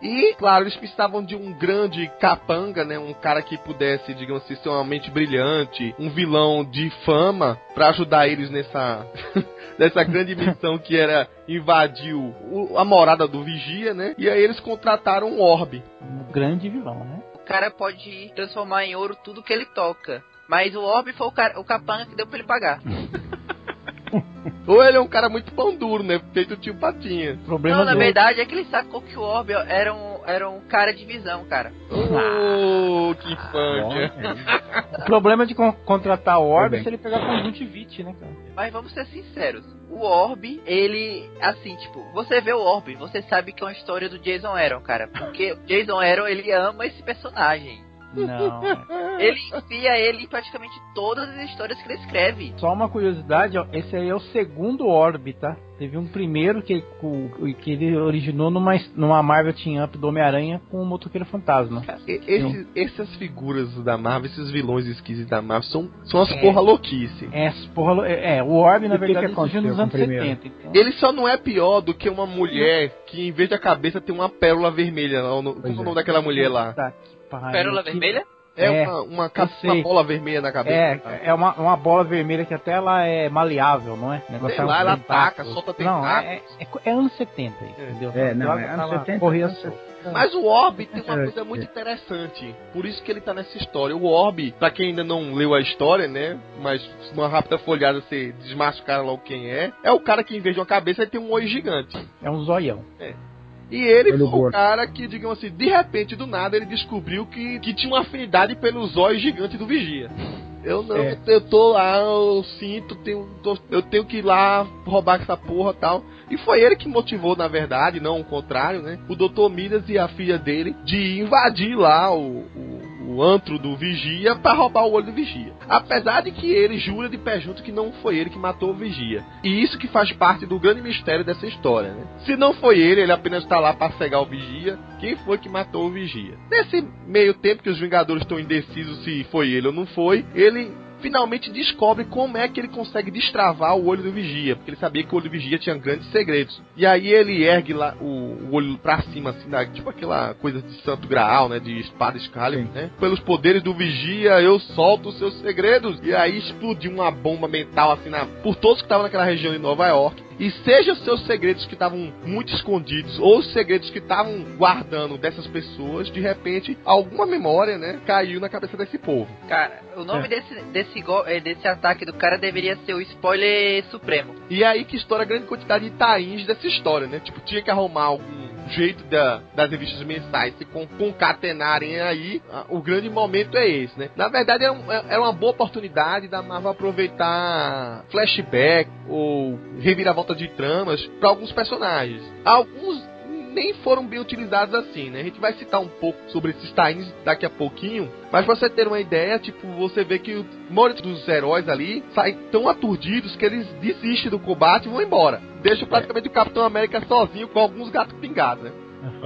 E, claro, eles precisavam de um grande capanga, né? Um cara que pudesse, digamos assim, ser uma mente brilhante, um vilão de fama, pra ajudar eles nessa, nessa grande missão que era invadir o- a morada do Vigia, né? E aí eles contrataram um Orbe. Um grande vilão, né? O cara pode transformar em ouro tudo que ele toca. Mas o Orb foi o, cara, o capanga que deu pra ele pagar. Ou ele é um cara muito pão duro, né? Feito o tio Patinha. Problema Não, na verdade é que ele sacou que o Orb era um, era um cara de visão, cara. Oh, que funk. O problema de con- contratar o Orb bem. é se ele pegar conjuntivite, né, cara? Mas vamos ser sinceros. O Orb, ele, assim, tipo, você vê o Orb, você sabe que é uma história do Jason Aaron, cara. Porque o Jason Aaron, ele ama esse personagem. Não. é. Ele enfia ele em praticamente todas as histórias que ele escreve. Só uma curiosidade, ó, esse aí é o segundo Orb, tá? Teve um primeiro que, o- que ele originou numa, numa Marvel Team Up do Homem-Aranha com o Motoqueiro Fantasma. E- esse- essas figuras da Marvel, esses vilões esquisitos da Marvel, são, são as É. porra louquice. É, porra, é, é, o Orb, na E que verdade, que surgiu nos anos com o primeiro? 70. Então, Ele só não é pior do que uma mulher que em vez da cabeça tem uma pérola vermelha. no- Como é o é. nome daquela mulher lá? Que pariu, Pérola que- Vermelha? É, É, uma, uma, uma bola vermelha na cabeça. É, é uma, uma bola vermelha que até ela é maleável, não é? O negócio Sei é um lá, ela tentáculo. ataca, solta Não, é, tentáculos. é, é anos 70, entendeu? É, não, Ela- é anos ela 70, corria. Mas o Orb tem uma É, coisa muito é. interessante. Por isso que ele tá nessa história. O Orb, pra quem ainda não leu a história, né? Mas uma rápida folhada você desmascara logo quem é. É o cara que em vez de uma cabeça ele tem um olho gigante. É um zoião. E ele Olho foi o cara que, digamos assim, de repente, do nada, ele descobriu que, que tinha uma afinidade pelos olhos gigantes do Vigia. Eu não, É. eu tô lá, eu sinto, tenho, tô- eu tenho que ir lá roubar essa porra e tal. E foi ele que motivou, na verdade, não o contrário, né? O Dr. Midas e a filha dele de invadir lá o, o, antro do Vigia pra roubar o olho do Vigia. Apesar de que ele jura de pé junto que não foi ele que matou o Vigia. E isso que faz parte do grande mistério dessa história, né? Se não foi ele, ele apenas tá lá pra cegar o Vigia. Quem foi que matou o Vigia? Nesse meio tempo que os Vingadores estão indecisos se foi ele ou não foi, ele finalmente descobre como é que ele consegue destravar o olho do vigia, porque ele sabia que o olho do vigia tinha grandes segredos. E aí ele ergue lá o, o olho pra cima, assim, da, tipo aquela coisa de santo graal, né, de espada Excalibur, né? Pelos poderes do vigia, eu solto os seus segredos. E aí explodiu uma bomba mental, assim, na, por todos que estavam naquela região de Nova York. E seja os seus segredos que estavam muito escondidos, ou os segredos que estavam guardando dessas pessoas, de repente, alguma memória, né, caiu na cabeça desse povo. Cara, o nome É. desse, desse, eh, desse ataque do cara deveria ser o spoiler supremo. E aí que estoura a grande quantidade de tains dessa história, né? Tipo, tinha que arrumar algum jeito da- das revistas mensais se con- concatenarem aí. O grande momento é esse, né? Na verdade, era, um- era uma boa oportunidade da Marvel aproveitar flashback ou reviravolta de tramas para alguns personagens. Alguns nem foram bem utilizados assim, né? A gente vai citar um pouco sobre esses tains daqui a pouquinho, mas pra você ter uma ideia, tipo, você vê que o maioria dos heróis ali saem tão aturdidos que eles desistem do combate e vão embora. Deixa praticamente o Capitão América sozinho com alguns gatos pingados, né?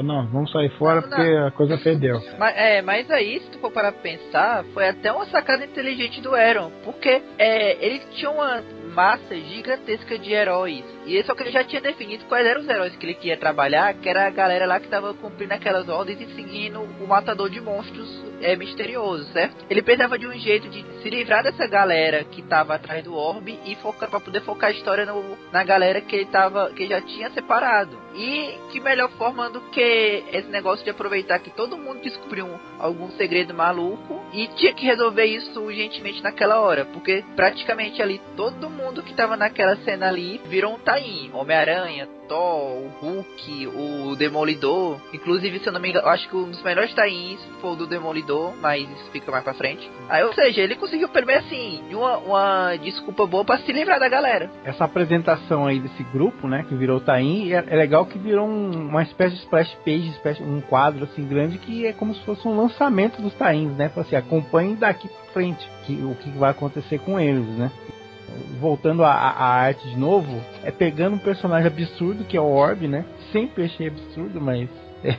Não, vamos sair fora Não, porque a coisa perdeu. Mas, é, mas aí, se tu for para pensar, foi até uma sacada inteligente do Aaron. Porque é, ele tinha uma massa gigantesca de heróis. E só que ele já tinha definido quais eram os heróis que ele queria trabalhar, que era a galera lá que tava cumprindo aquelas ordens e seguindo o matador de monstros é, misterioso, certo? Ele precisava de um jeito de se livrar dessa galera que tava atrás do orbe e focar para poder focar a história no, na galera que ele tava que já tinha separado. E que melhor forma do que esse negócio de aproveitar que todo mundo descobriu um, algum segredo maluco e tinha que resolver isso urgentemente naquela hora, porque praticamente ali todo mundo que tava naquela cena ali virou um tain, Homem-Aranha, Thor, o Hulk, o Demolidor. Inclusive, se eu não me engano, acho que um dos melhores tains foi o do Demolidor, mas isso fica mais pra frente. Aí, ou seja, ele conseguiu pelo menos assim, uma, uma desculpa boa pra se livrar da galera. Essa apresentação aí desse grupo, né, que virou o Taim, é, é legal que virou um- uma espécie de splash page, um quadro assim grande que é como se fosse um lançamento dos Tains, né? Fala assim, acompanhe daqui pra frente que, o que vai acontecer com eles, né? Voltando à arte de novo, é pegando um personagem absurdo que é o Orb, né? Sempre achei absurdo, mas é,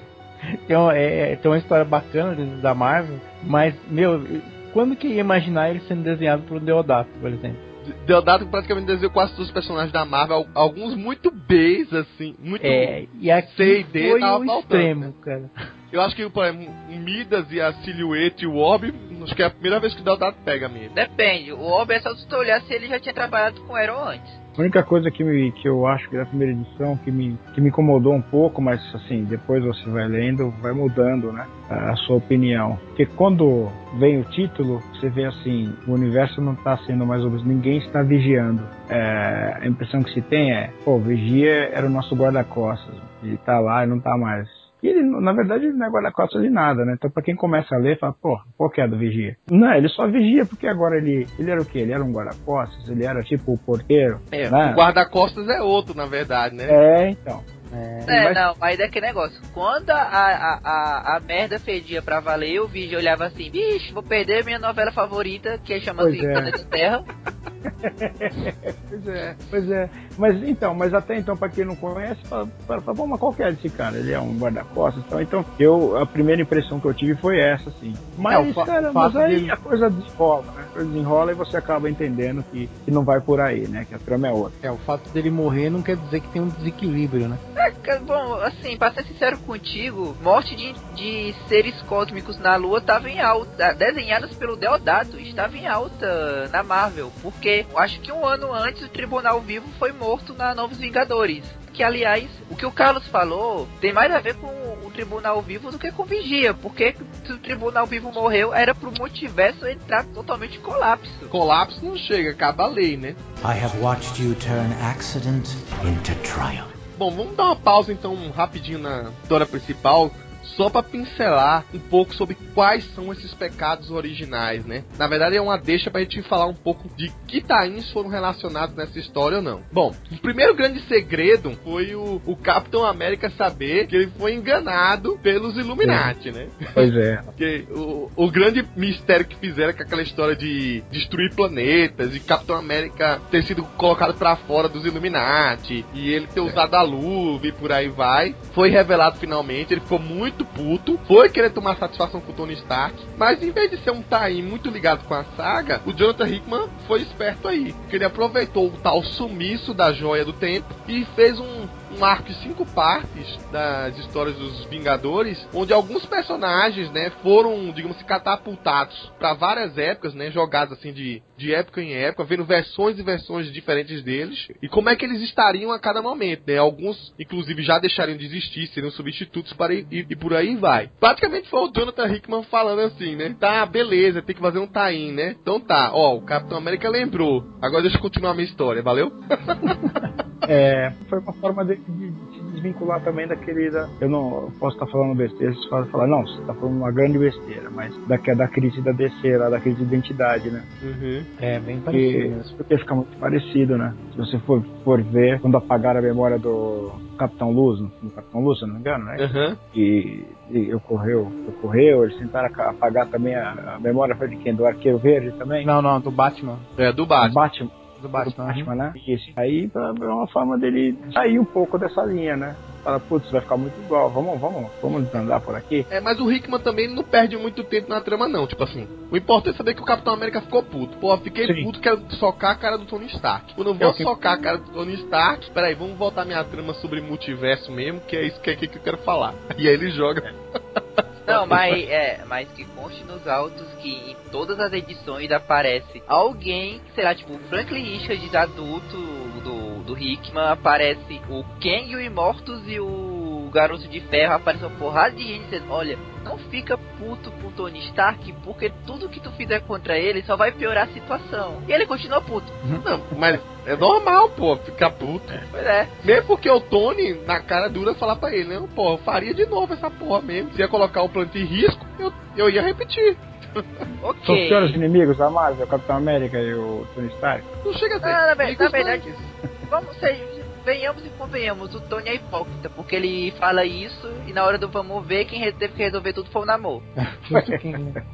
tem, uma, é- tem uma história bacana da Marvel. Mas, meu, quando que ia imaginar ele sendo desenhado por um Deodato, por exemplo? Deodato praticamente desenhou quase todos os personagens da Marvel, al- alguns muito Bs, assim, muito. É, e aqui C e D foi tava o faltando, extremo, né? cara. Eu acho que, por exemplo, o Midas e a Silhouette e o Orb, acho que é a primeira vez que o Deodato pega mesmo. Depende, o Orbe é só se tu olhar se ele já tinha trabalhado com o Aaron antes. A única coisa que, me, que eu acho que da primeira edição que me, que me incomodou um pouco, mas assim, depois você vai lendo, vai mudando, né? A sua opinião. Porque quando vem o título, você vê assim, o universo não está sendo mais menos, ninguém está vigiando. É, a impressão que se tem é, pô, vigia era o nosso guarda-costas. Ele tá lá e não tá mais. E ele, na verdade, ele não é guarda-costas de nada, né? Então, pra quem começa a ler, fala, pô, qual que é a do vigia? Não, ele só vigia porque agora ele. Ele era o quê? Ele era um guarda-costas? Ele era tipo o porteiro? É, né? o guarda-costas é outro, na verdade, né? É, então. É, Mas- não, mas é aquele negócio. Quando a, a, a, a merda fedia pra valer, o vídeo olhava assim, bicho, vou perder minha novela favorita, que chama-se Pois é. Planeta Terra. Pois é, pois é. Mas então, mas até então, pra quem não conhece, fala, "Bom, mas qual que é desse cara? Ele é um guarda-costas e tal. Então, eu, a primeira impressão que eu tive foi essa, assim. Mas, É, cara, o mas aí dele- a coisa desenrola, né? A coisa desenrola e você acaba entendendo que, que não vai por aí, né? Que a trama é outra. É, o fato dele morrer não quer dizer que tem um desequilíbrio, né? É, bom, assim, pra ser sincero contigo, morte de, de seres cósmicos na Lua tava em alta, desenhadas pelo Deodato, estava em alta na Marvel, porque acho que um ano antes o Tribunal Vivo foi morto na Novos Vingadores. Que, aliás, o que o Carlos falou tem mais a ver com o Tribunal Vivo do que com Vigia, porque se o Tribunal Vivo morreu, era pro multiverso entrar totalmente em colapso. Colapso não chega, acaba a lei, né? I have watched you turn accident into triumph. Bom, vamos dar uma pausa então rapidinho na história principal, só para pincelar um pouco sobre quais são esses pecados originais, né? Na verdade é uma deixa pra gente falar um pouco de que tains foram relacionados nessa história ou não. Bom, o primeiro grande segredo foi o, o Capitão América saber que ele foi enganado pelos Illuminati, né? Pois é. Porque o, o grande mistério que fizeram com aquela história de destruir planetas e Capitão América ter sido colocado pra fora dos Illuminati e ele ter usado a luva e por aí vai, foi revelado finalmente. Ele ficou muito puto, foi querer tomar satisfação com o Tony Stark, mas em vez de ser um Taim muito ligado com a saga, o Jonathan Hickman foi esperto aí, porque ele aproveitou o tal sumiço da joia do tempo e fez um, um arco de cinco partes das histórias dos Vingadores, onde alguns personagens, né, foram, digamos assim, catapultados para várias épocas, né, jogados assim de, de época em época, vendo versões e versões diferentes deles e como é que eles estariam a cada momento, né? Alguns, inclusive, já deixariam de existir, seriam substitutos para e, e por aí vai. Praticamente foi o Jonathan Hickman falando assim, né? Tá, beleza, tem que fazer um tain, né? Então tá, ó, o Capitão América lembrou. Agora deixa eu continuar a minha história, valeu? É, foi uma forma de, se desvincular também daquele. Da, eu não posso estar falando besteira, vocês podem falar, não, você está falando uma grande besteira, mas da, da crise da DC, lá, da crise de identidade, né? Uhum. É, bem parecido. Porque, porque fica muito parecido, né? Se você for, for ver, quando apagaram a memória do Capitão Luz, no Capitão Luz, se eu não me engano, né? Uhum. E, e ocorreu, ocorreu, eles tentaram apagar também a, a memória foi de quem? Do Arqueiro Verde também? Não, não, do Batman. É, do Do Batman. Batman. Do Batman. Batman, né? Isso. Aí é uma forma dele sair um pouco dessa linha, né? Fala, putz, vai ficar muito igual, vamos, vamos, vamos andar por aqui. É, mas o Hickman também não perde muito tempo na trama, não. Tipo assim, o importante é saber que o Capitão América ficou puto. Pô, fiquei Sim. puto, quero socar a cara do Tony Stark. Quando eu É vou o que- socar a cara do Tony Stark, peraí, vamos voltar minha trama sobre multiverso mesmo, que é isso que, é que eu quero falar. E aí ele joga. Não, mas é, mas que conste nos autos que em todas as edições aparece alguém, sei lá, tipo, o Franklin Richards adulto do, do Hickman, aparece o Ken e o Imortus e o Garoto de Ferro, aparece uma porrada de gente dizendo, olha, não fica puto com o Tony Stark, porque tudo que tu fizer contra ele só vai piorar a situação. E ele continua puto. Não, mas é normal, pô, ficar puto. Pois é. Mesmo porque o Tony, na cara dura, falar pra ele, não, pô, eu faria de novo essa porra mesmo. Se ia colocar o plano em risco, eu, eu ia repetir. São os piores inimigos da Marvel, o Capitão América e o Tony Stark. Não chega a ser. Ah, na, na verdade, vamos ser, venhamos e convenhamos, o Tony é hipócrita, porque ele fala isso e na hora do vamos ver, quem teve que resolver tudo foi o quem, né?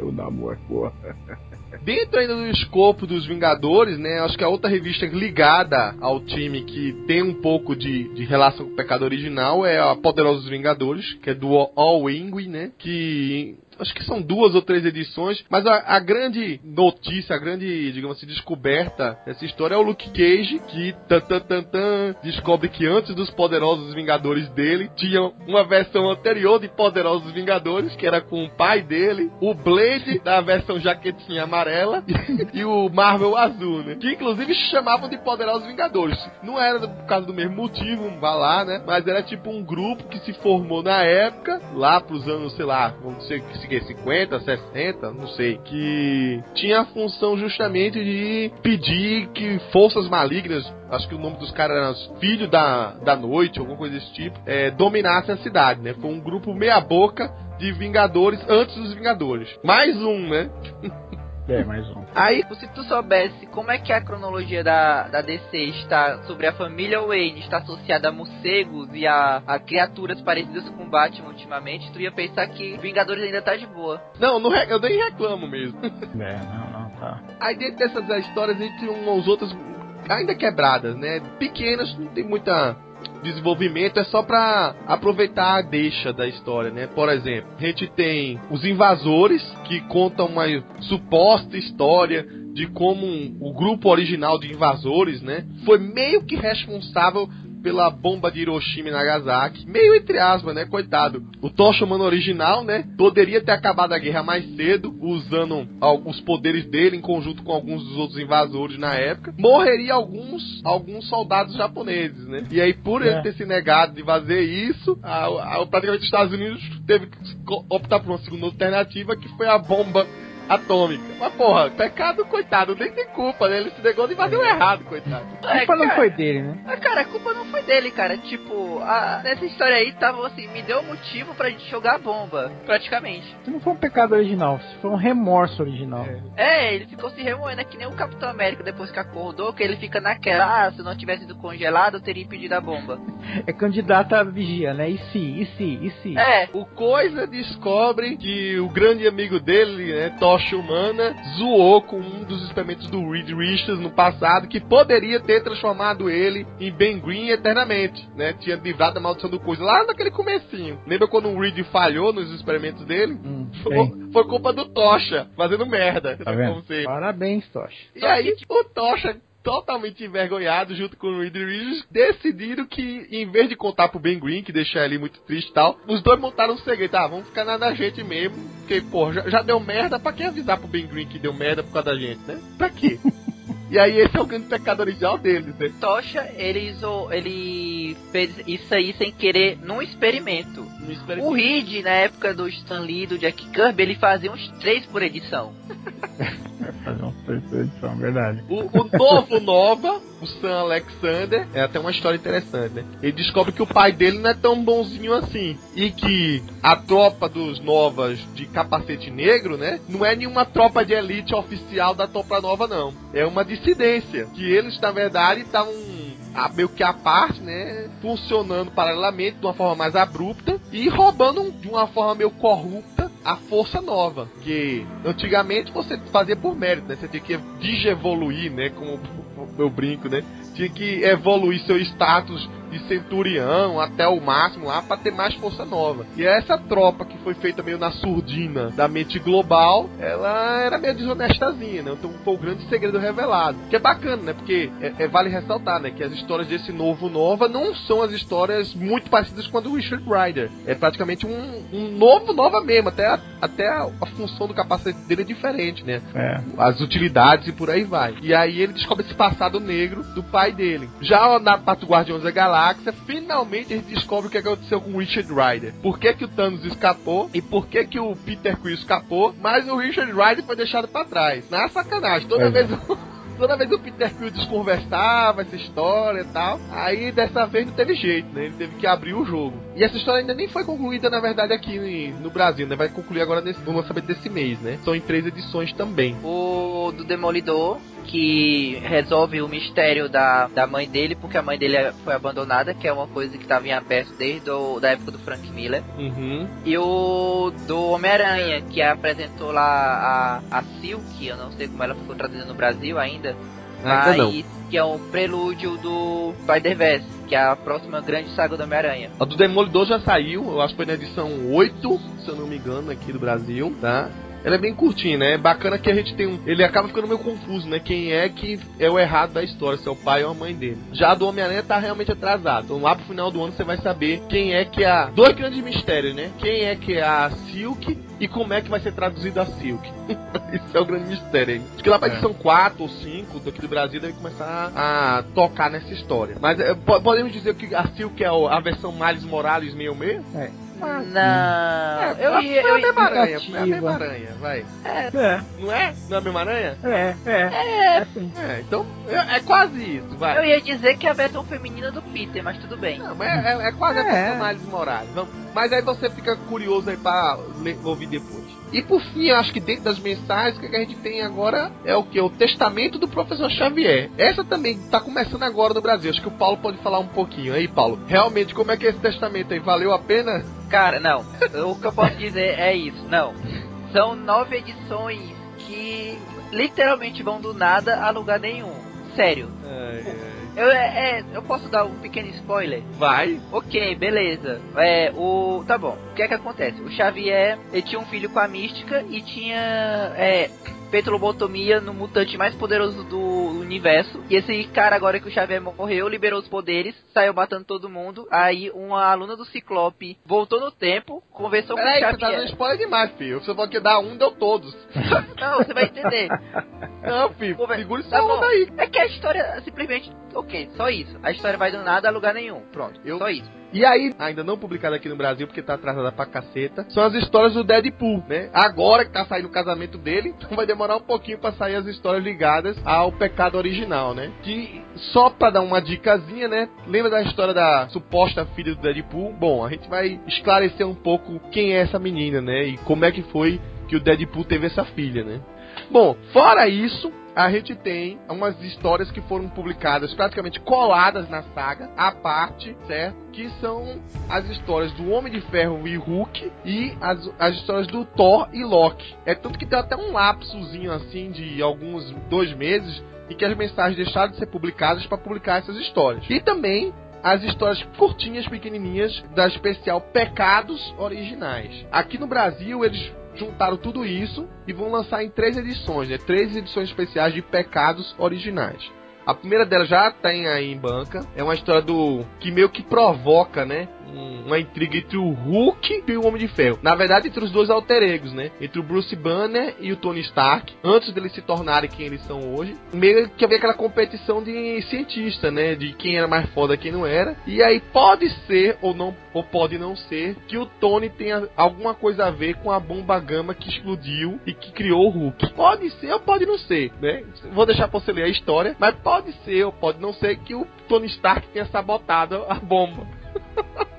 o namoro, porra. Dentro ainda do escopo dos Vingadores, né? Acho que a outra revista ligada ao time que tem um pouco de, de relação com o pecado original é a Poderosos Vingadores, que é do All Ingwe, né? Que acho que são duas ou três edições, mas a, a grande notícia, a grande, digamos assim, descoberta dessa história é o Luke Cage, que tan, tan, tan, tan, descobre que antes dos Poderosos Vingadores dele, tinha uma versão anterior de Poderosos Vingadores, que era com o pai dele, o Blade da versão jaquetinha amarela e o Marvel azul, né? Que inclusive chamavam de Poderosos Vingadores. Não era por causa do mesmo motivo, vá lá, né? Mas era tipo um grupo que se formou na época, lá pros anos, sei lá, vamos dizer que se- 50, 60, não sei, que tinha a função justamente de pedir que forças malignas, acho que o nome dos caras era Filho da, da Noite, alguma coisa desse tipo, é, dominassem a cidade, né? Foi um grupo meia boca de Vingadores antes dos Vingadores. Mais um, né? É, mais um. Aí Se tu soubesse como é que a cronologia da, da DC está sobre a família Wayne, está associada a morcegos e a, a criaturas parecidas com Batman ultimamente, tu ia pensar que Vingadores ainda tá de boa. Não, não re- eu nem reclamo mesmo. É, não, não, tá. Aí dentro dessas histórias, entre umas outras ainda quebradas, né? Pequenas, não tem muita desenvolvimento, é só pra aproveitar a deixa da história, né? Por exemplo, a gente tem os invasores, que contam uma suposta história de como um- o grupo original de invasores, né? Foi meio que responsável pela bomba de Hiroshima e Nagasaki. Meio entre aspas, né? Coitado. O Toshimano original, né? Poderia ter acabado a guerra mais cedo, usando os poderes dele em conjunto com alguns dos outros invasores na época. Morreria alguns, alguns soldados japoneses, né? E aí, por É. ele ter se negado de fazer isso, a, a, praticamente os Estados Unidos teve que optar por uma segunda alternativa, que foi a bomba atômica. Mas porra, pecado, coitado, nem tem culpa, né? Ele se negou de fazer o errado, coitado. A culpa não cara, foi dele, né? Ah, cara, a culpa não foi dele, cara. Tipo, a, nessa história aí tava assim, me deu motivo pra gente jogar a bomba, praticamente. Isso não foi um pecado original, isso foi um remorso original. É, ele ficou se remoendo, é que nem o Capitão América depois que acordou, que ele fica naquela, ah, se não tivesse sido congelado, eu teria impedido a bomba. É candidato a vigia, né? E se, e se, e se? É, O Coisa descobre que o grande amigo dele, né, Tocha Humana, zoou com um dos experimentos do Reed Richards no passado, que poderia ter transformado ele em Ben Green eternamente, né? Tinha livrado da maldição do Coisa lá naquele comecinho. Lembra quando o Reed falhou nos experimentos dele? Hum, Foi, foi culpa do Tocha, fazendo merda. Tá vendo? Como sempre. parabéns, Tocha. E aí, o Tocha, totalmente envergonhado, junto com o Reed Richards, decidiram que, em vez de contar pro Ben Green, que deixa ele muito triste e tal, os dois montaram um segredo. Ah, vamos ficar na da gente mesmo, porque, pô, já, já deu merda, pra que avisar pro Ben Green que deu merda por causa da gente, né? Pra quê? E aí esse é o grande pecado original deles, né? Tocha, ele, iso- ele fez isso aí sem querer num experimento. No experimento. O Reed, na época do Stan Lee, do Jack Kirby, ele fazia uns três por edição. Edição, edição, verdade. O, o novo Nova, o Sam Alexander, é até uma história interessante, né? Ele descobre que o pai dele não é tão bonzinho assim. E que a tropa dos Novas de capacete negro, né? Não é nenhuma tropa de elite oficial da tropa nova, não. É uma dissidência. Que eles, na verdade, estavam meio que a parte, né? Funcionando paralelamente de uma forma mais abrupta e roubando de uma forma meio corrupta a força nova. Que antigamente você fazia por mérito, né? Você tinha que digievoluir, né? Como eu brinco, né? Tinha que evoluir seu status de centurião até o máximo lá para ter mais força nova. E essa tropa que foi feita meio na surdina da mente global, ela era meio desonestazinha, né? Então foi o grande segredo revelado. Que é bacana, né? Porque é, é, vale ressaltar, né? Que as histórias desse novo Nova não são as histórias muito parecidas com a do Richard Rider. É praticamente um, um novo Nova mesmo. Até, a, até a, a, função do capacete dele é diferente, né? É. As utilidades e por aí vai. E aí ele descobre esse passado negro do pai dele. Já na Pato Guardiões da Galáxia, finalmente a gente descobre o que aconteceu com o Richard Rider. Por que, que o Thanos escapou e por que, que o Peter Quill escapou, mas o Richard Rider foi deixado para trás. Na sacanagem, toda é. vez toda vez o Peter Quill desconversava essa história e tal. Aí dessa vez não teve jeito, né? Ele teve que abrir o jogo. E essa história ainda nem foi concluída, na verdade, aqui no Brasil, né? Vai concluir agora nesse, no lançamento desse mês, né? São em três edições também. O do Demolidor, que resolve o mistério da, da mãe dele, porque a mãe dele foi abandonada, que é uma coisa que estava em aberto desde a da época do Frank Miller. Uhum. E o do Homem-Aranha, que apresentou lá a, a Silk, eu não sei como ela ficou traduzida no Brasil ainda, mas não. que é um prelúdio do Spider-Verse, que é a próxima grande saga do Homem-Aranha. A do Demolidor já saiu, eu acho que foi na edição 8, se eu não me engano, aqui do Brasil, tá? Ela é bem curtinha, né? É bacana que a gente tem um. Ele acaba ficando meio confuso, né? Quem é que é o errado da história, se é o pai ou a mãe dele. Já a do Homem-Aranha tá realmente atrasado. Então lá pro final do ano você vai saber quem é que é a. Dois grandes mistérios, né? Quem é que é a Silk e como é que vai ser traduzido a Silk. Isso é o grande mistério, hein? Acho que lá pra é. edição 4 ou 5 daqui do Brasil deve começar a tocar nessa história. Mas é, podemos dizer que a Silk é a versão Miles Morales meio meio? É. Não. É, eu ia. É a mesma aranha. É a mesma aranha, vai. É. é. Não é? Não é a mesma aranha? É, é. É, é, é então é, é, quase isso, vai. Eu ia dizer que é a versão feminina do Peter, mas tudo bem. Não, mas é, é, é quase a Miles Morales. Mas aí você fica curioso aí pra ler, ouvir depois. E por fim, acho que dentro das mensagens, o que a gente tem agora é o que? O testamento do professor Xavier. Essa também está começando agora no Brasil. Acho que o Paulo pode falar um pouquinho. Aí, Paulo, realmente, como é que é esse testamento aí? Valeu a pena? Cara, não. o que eu posso dizer é isso. Não. São nove edições que literalmente vão do nada a lugar nenhum. Sério. Ai, ai. Eu, é, é, eu posso dar um pequeno spoiler? Vai. Ok, beleza. É, o. Tá bom. O que é que acontece? O Xavier ele tinha um filho com a mística e tinha. É, feito lobotomia no mutante mais poderoso do universo. E esse cara, agora que o Xavier morreu, liberou os poderes, saiu matando todo mundo. Aí uma aluna do Ciclope voltou no tempo, conversou com o Xavier. Você tá dando spoiler demais, filho. Você falou que dá um, deu todos. Não, você vai entender. Não, filho, Conver... segura isso tá aí. É que a história simplesmente. Ok, só isso. A história vai do nada a lugar nenhum. Pronto, eu... só isso. E aí, ainda não publicado aqui no Brasil, porque tá atrasada pra caceta, são as histórias do Deadpool, né? Agora que tá saindo o casamento dele, então vai demorar um pouquinho pra sair as histórias ligadas ao pecado original, né? Que, só pra dar uma dicasinha, né? Lembra da história da suposta filha do Deadpool? Bom, a gente vai esclarecer um pouco quem é essa menina, né? E como é que foi que o Deadpool teve essa filha, né? Bom, fora isso, a gente tem umas histórias que foram publicadas praticamente coladas na saga, à parte, certo? Que são as histórias do Homem de Ferro e Hulk e as, as histórias do Thor e Loki. É tanto que tem até um lapsozinho assim de alguns dois meses e que as mensagens deixaram de ser publicadas para publicar essas histórias. E também as histórias curtinhas, pequenininhas da especial Pecados Originais. Aqui no Brasil eles juntaram tudo isso e vão lançar em três edições, né? Três edições especiais de Pecados originais. A primeira dela já tem aí em banca. É uma história do que meio que provoca, né? Uma intriga entre o Hulk e o Homem de Ferro. Na verdade, entre os dois alter egos, né? Entre o Bruce Banner e o Tony Stark, antes deles se tornarem quem eles são hoje. Meio que havia aquela competição de cientista, né? De quem era mais foda quem não era. E aí pode ser ou não ou pode não ser que o Tony tenha alguma coisa a ver com a bomba gama que explodiu e que criou o Hulk. Pode ser ou pode não ser, né? Vou deixar pra você ler a história, mas pode ser ou pode não ser que o Tony Stark tenha sabotado a bomba.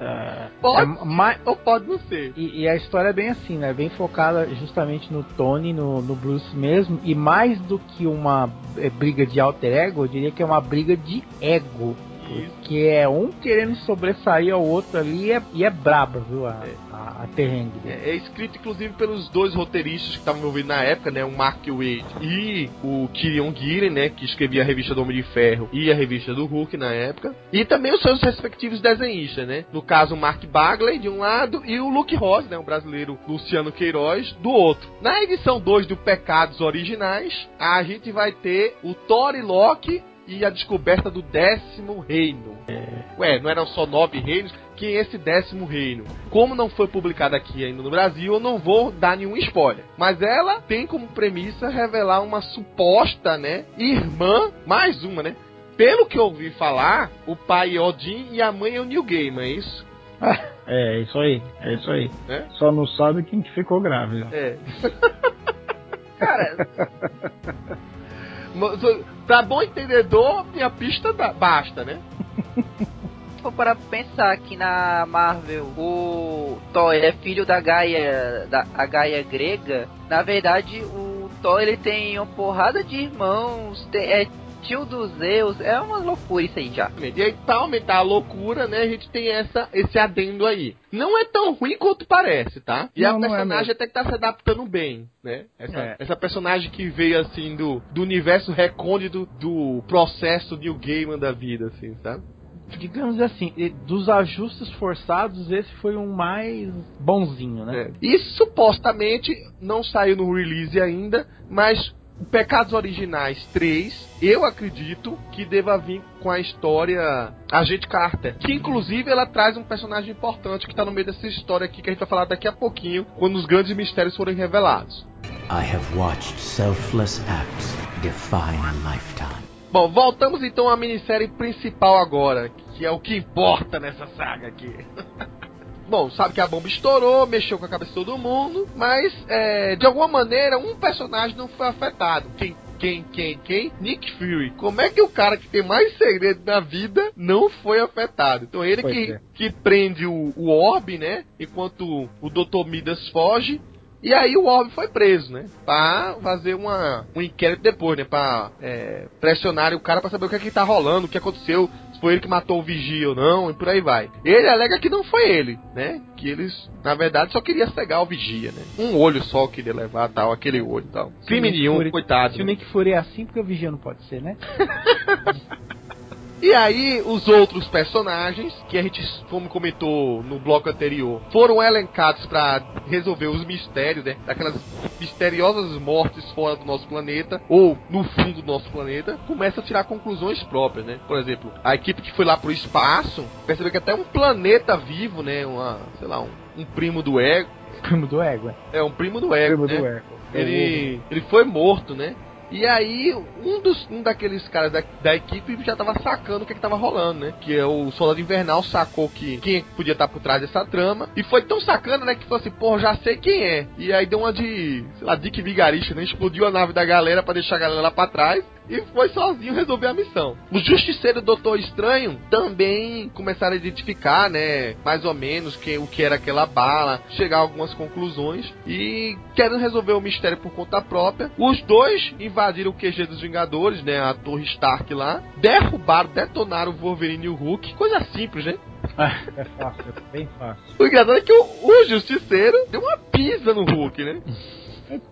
É, pode é, mas, ou pode não ser. E, e, a história é bem assim, né? Bem focada justamente no Tony, no, no Bruce mesmo. E mais do que uma é, briga de alter ego, eu diria que é uma briga de ego. Porque é um querendo sobressair ao outro ali e é, e é braba, viu? A, é. A, a. É, é, escrito inclusive pelos dois roteiristas que estavam envolvidos na época, né? O Mark Waid e o Kirion Gillen, né? Que escrevia a revista do Homem de Ferro e a revista do Hulk na época. E também os seus respectivos desenhistas, né? No caso, o Mark Bagley de um lado e o Luke Ross, né? O brasileiro Luciano Queiroz do outro. Na edição 2 do Pecados Originais, a gente vai ter o Thor e Loki e a descoberta do décimo reino. Ué, não eram só nove reinos? Que é esse décimo reino? Como não foi publicado aqui ainda no Brasil, eu não vou dar nenhum spoiler. Mas ela tem como premissa revelar uma suposta, né, irmã, mais uma, né? Pelo que eu ouvi falar, o pai é Odin e a mãe é o New Game, é isso? É, isso aí, é isso aí. É? Só não sabe quem que ficou grávida. É. Cara. Pra bom entendedor, minha pista basta, né? For para pensar que na Marvel o Thor é filho da Gaia, da a Gaia grega, na verdade o Thor ele tem uma porrada de irmãos, tem, é tio dos Zeus, é uma loucura isso aí já. E aí, pra aumentar a loucura, né, a gente tem essa, esse adendo aí. Não é tão ruim quanto parece, tá? E não, a é personagem é até que tá se adaptando bem, né? Essa, é. essa personagem que veio, assim, do, do universo recôndito do processo New Gaiman da vida, assim, sabe? digamos assim, dos ajustes forçados, esse foi um mais bonzinho, né? É. E supostamente não saiu no release ainda, mas Pecados Originais 3, eu acredito que deva vir com a história Agente Carter. Que inclusive ela traz um personagem importante que está no meio dessa história aqui que a gente vai falar daqui a pouquinho, quando os grandes mistérios forem revelados. I have watched selfless acts define a lifetime. Bom, voltamos então à minissérie principal agora, que é o que importa nessa saga aqui. Bom, sabe que a bomba estourou, mexeu com a cabeça de todo mundo, mas é, de alguma maneira um personagem não foi afetado. Quem quem, quem, quem? Nick Fury. Como é que o cara que tem mais segredo na vida não foi afetado? Então ele que, é. que prende o, o Orb, né? Enquanto o Dr. Midas foge. E aí o Orb foi preso, né? Pra fazer uma, um inquérito depois, né? Pra é, pressionar o cara pra saber o que é que tá rolando, o que aconteceu, se foi ele que matou o vigia ou não, e por aí vai. Ele alega que não foi ele, né? Que eles, na verdade, só queria cegar o vigia, né? Um olho só queria levar, tal, aquele olho e tal. Crime nenhum, coitado. Se o Nick Fury é assim, porque o vigia não pode ser, né? E aí, os outros personagens, que a gente, como comentou no bloco anterior, foram elencados para resolver os mistérios, né? Daquelas misteriosas mortes fora do nosso planeta, ou no fundo do nosso planeta, começa a tirar conclusões próprias, né? Por exemplo, a equipe que foi lá pro espaço, percebeu que até um planeta vivo, né? Uma, sei lá, um, um primo do ego. Primo do ego, é. É, um primo do ego. Primo né? do ego. Ele, ele foi morto, né? E aí, um dos um daqueles caras da, da equipe já tava sacando o que, que tava rolando, né? Que é o Soldado Invernal sacou que quem podia estar por trás dessa trama. E foi tão sacana, né? Que falou assim, pô, já sei quem é. E aí deu uma de, sei lá, Dick Vigarista, né? Explodiu a nave da galera para deixar a galera lá pra trás e foi sozinho resolver a missão. O Justiceiro e o Doutor Estranho também começaram a identificar, né, mais ou menos que, o que era aquela bala, chegar a algumas conclusões e querendo resolver o mistério por conta própria. Os dois invadiram o QG dos Vingadores, né, a Torre Stark lá, derrubaram, detonaram o Wolverine e o Hulk, coisa simples, né? é fácil, é bem fácil. O engraçado é que o, o Justiceiro deu uma pisa no Hulk, né?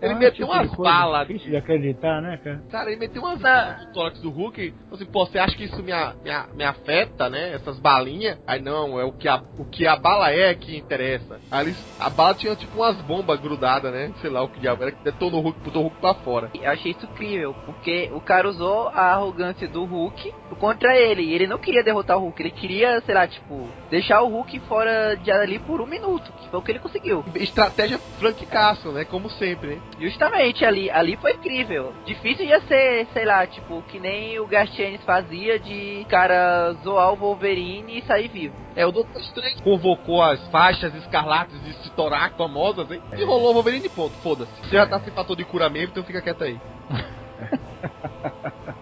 Ele meteu tipo umas balas. Difícil de acreditar, né, cara? Cara, ele meteu umas balas no tórax do Hulk. Falou assim, pô, você acha que isso me, a- me, a- me afeta, né? Essas balinhas? Aí não, é o que a, o que a bala é que interessa. Aí eles, a bala tinha tipo umas bombas grudadas, né? Sei lá o que diabo era que detonou o Hulk, botou o Hulk pra fora. Eu achei isso incrível, porque o cara usou a arrogância do Hulk contra ele. E ele não queria derrotar o Hulk, ele queria, sei lá, tipo, deixar o Hulk fora de ali por um minuto, que foi o que ele conseguiu. Estratégia Frank Castle, né? Como sempre, né? Justamente, ali, ali foi incrível. Difícil ia ser, sei lá, tipo, que nem o Gartienes fazia de cara zoar o Wolverine e sair vivo. É, o Doutor Estranho convocou as faixas escarlates de Citorak famosas, hein? E rolou o Wolverine de ponto, foda-se. Você já tá sem fator de cura mesmo, então fica quieto aí.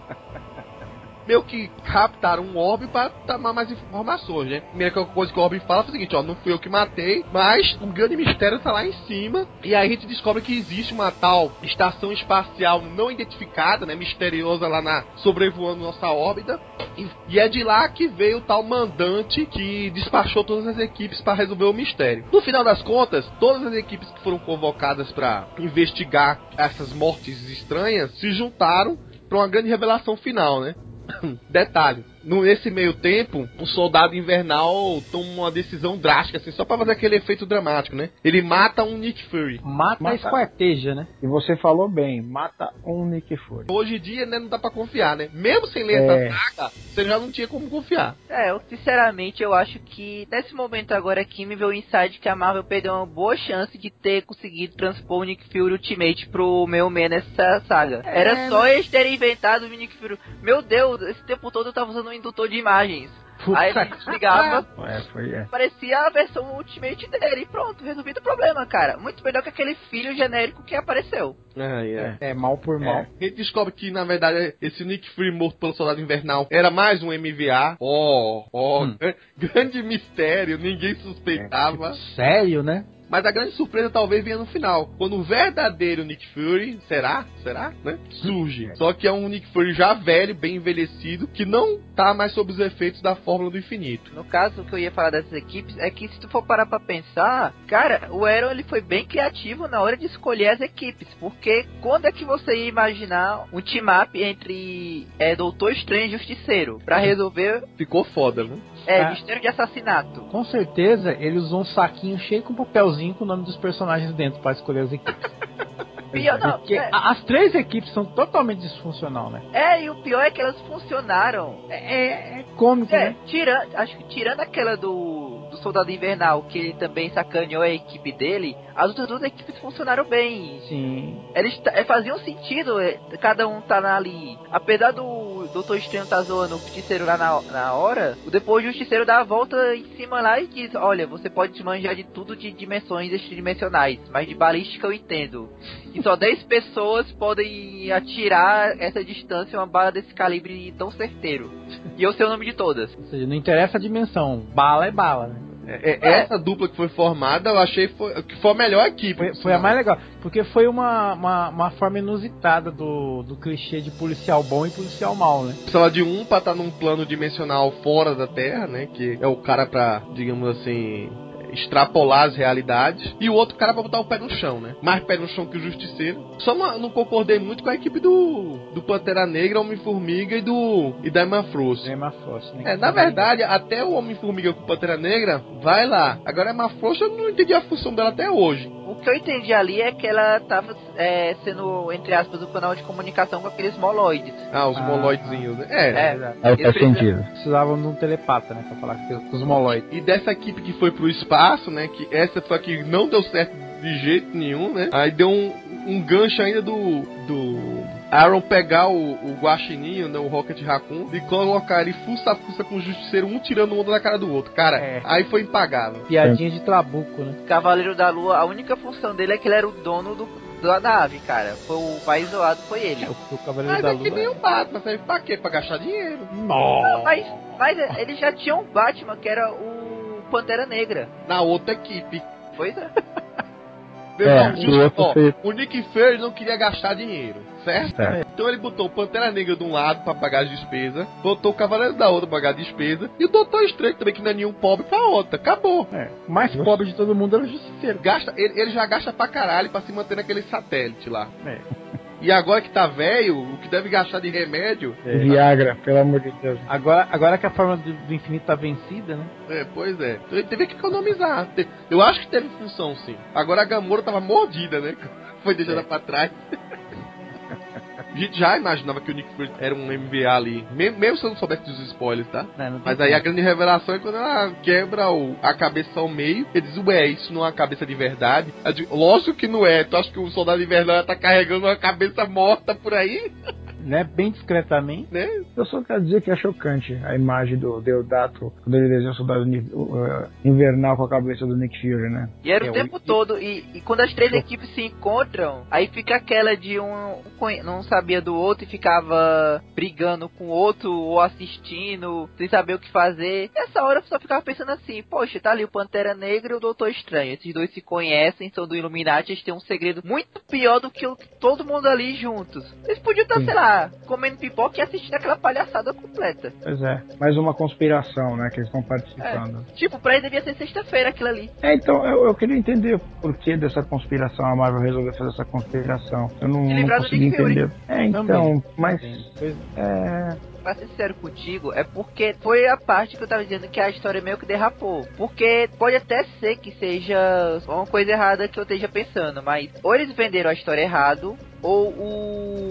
Meio que captaram um orbe pra tomar mais informações, né? Primeira coisa que o orbe fala é o seguinte, ó, não fui eu que matei, mas um grande mistério tá lá em cima. E aí a gente descobre que existe uma tal estação espacial não identificada, né? Misteriosa lá na sobrevoando nossa órbita. E, e é de lá que veio o tal mandante que despachou todas as equipes para resolver o mistério. No final das contas, todas as equipes que foram convocadas para investigar essas mortes estranhas se juntaram para uma grande revelação final, né? Detalhe, nesse meio tempo, o soldado invernal toma uma decisão drástica, assim, só pra fazer aquele efeito dramático, né? Ele mata um Nick Fury. Mata, Mata. esquarteja, né? E você falou bem, mata um Nick Fury. Hoje em dia, né, não dá pra confiar, né? Mesmo sem ler É. essa saga, você já não tinha como confiar. É, eu sinceramente eu acho que nesse momento agora aqui me veio o insight que a Marvel perdeu uma boa chance de ter conseguido transpor o Nick Fury Ultimate pro meu man nessa saga. Era só eles terem inventado o Nick Fury. Meu Deus, esse tempo todo eu tava usando um indutor de imagens. Aí ele desligava, É, foi, é. parecia a versão Ultimate dele e pronto, resolvido o problema, cara. Muito melhor que aquele filho genérico que apareceu. É, É, mal por mal. A gente descobre que, na verdade, esse Nick Fury morto pelo Soldado Invernal era mais um MVA. Ó, ó, Hum. gran- grande mistério, ninguém suspeitava. Sério, né? Mas a grande surpresa talvez venha no final, quando o verdadeiro Nick Fury, será? Será? Né? Surge. Só que é um Nick Fury já velho, bem envelhecido, que não tá mais sob os efeitos da Fórmula do Infinito. No caso, o que eu ia falar dessas equipes é que se tu for parar pra pensar, cara, o Aaron ele foi bem criativo na hora de escolher as equipes, porque quando é que você ia imaginar um team-up entre é, Doutor Estranho e Justiceiro pra resolver Ficou foda, né? É, Ah. mistério de assassinato? Com certeza ele usou um saquinho cheio com papelzinho com o nome dos personagens dentro pra escolher as equipes. Pior, não, Porque é, as três equipes são totalmente disfuncional, né? é, e o pior é que elas funcionaram. É, é- é cômico, É, né? tirando, acho que tirando aquela do Soldado Invernal, que ele também sacaneou a equipe dele, as outras duas equipes funcionaram bem. Sim. Eles é, faziam sentido, é, cada um tá ali. Apesar do Doutor Estranho tá zoando o Justiceiro lá na, na hora, o depois o Justiceiro dá a volta em cima lá e diz: Olha, você pode manjar de tudo de dimensões extradimensionais, mas de balística eu entendo. E só 10 pessoas podem atirar essa distância uma bala desse calibre tão certeiro. E eu sei o nome de todas. Ou seja, não interessa a dimensão. Bala é bala, né? É, é, Essa dupla que foi formada, eu achei foi- que foi a melhor equipe. Foi, foi a mais legal. Porque foi uma, uma, uma forma inusitada do, do clichê de policial bom e policial mal, né? Precisava de um pra estar num plano dimensional fora da Terra, né? Que é o cara pra, digamos assim, extrapolar as realidades. E o outro cara pra botar o pé no chão, né? Mais pé no chão que o Justiceiro. Só não, não concordei muito com a equipe do, do Pantera Negra, Homem-Formiga e do e da Emma Frost. Emma Frost, né? É, na verdade, até o Homem-Formiga com o Pantera Negra vai lá. Agora a Emma Frost eu não entendi a função dela até hoje. O que eu entendi ali é que ela tava é, sendo, entre aspas, o canal de comunicação com aqueles moloides. Ah, os Ah, moloidezinhos, né? É. É. Aí Eles faz precisam- sentido. Precisavam de um telepata, né? Pra falar com com os moloides. E dessa equipe que foi pro espaço, né? Que essa foi a que não deu certo de jeito nenhum, né? Aí deu um, um gancho ainda do. do. Aaron pegar o, o Guaxininho, né, o Rocket Raccoon, e colocar ele fuça-fuça com o Justiceiro, um tirando o outro da cara do outro. Cara, É. aí foi impagável. Piadinha de trabuco, né? Cavaleiro da Lua, a única função dele é que ele era o dono do, da nave, cara. Foi o mais zoado foi ele. É, o, o Cavaleiro Mas da é Lua. que nem o Batman, serve pra quê? Pra gastar dinheiro. Nossa! Mas, mas ele já tinha um Batman que era o Pantera Negra. Na outra equipe. Pois é. Meu É, irmão, o justo- outro ó, foi- o Nick Fury não queria gastar dinheiro. Certo? Certo. Então ele botou o Pantera Negra de um lado pra pagar as despesas, botou o Cavaleiro da outra pra pagar a despesa, e o Doutor Estranho também, que não é nenhum pobre, pra outra. Acabou. É, o mais pobre de todo mundo era o Justiceiro. Gasta, ele, ele já gasta pra caralho pra se manter naquele satélite lá. É. E agora que tá velho, o que deve gastar de remédio. Viagra, pelo amor de Deus. Agora, agora que a forma do, do infinito tá vencida, né? É, pois é. Então ele teve que economizar. Eu acho que teve função, sim. Agora a Gamora tava mordida, né? Foi deixada pra trás. A gente já imaginava que o Nick Fury era um MVA ali. Mesmo, mesmo se eu não soubesse dos spoilers, tá? Não, não tem Mas aí a grande revelação é quando ela quebra o, a cabeça ao meio. Ele diz, ué, isso não é uma cabeça de verdade? Digo, Lógico que não é. Tu acha que o soldado invernal tá carregando uma cabeça morta por aí? Né? Bem discretamente. Né? Eu só quero dizer que é chocante a imagem do Deodato quando ele desenha o soldado uh, invernal com a cabeça do Nick Fury, né? E era É, o o- tempo todo. E, e quando as três equipes se encontram, aí fica aquela de um conhe- não sabia do outro e ficava brigando com o outro ou assistindo, sem saber o que fazer. Nessa hora eu só ficava pensando assim: poxa, tá ali o Pantera Negra e o Doutor Estranho. Esses dois se conhecem, são do Illuminati, eles têm um segredo muito pior do que o, todo mundo ali juntos. Eles podiam estar, Sim. sei lá, comendo pipoca e assistindo aquela palhaçada completa. Pois é. Mais uma conspiração, né? Que eles estão participando. Tipo, pra ele devia ser sexta-feira aquilo ali. É, então, eu, eu queria entender o porquê dessa conspiração. A Marvel resolveu fazer essa conspiração. Eu não, Se não consegui entender. É, então, Também. mas. Pois- É. pra ser sincero contigo, é porque foi a parte que eu tava dizendo que a história meio que derrapou. Porque pode até ser que seja uma coisa errada que eu esteja pensando, mas ou eles venderam a história errado, ou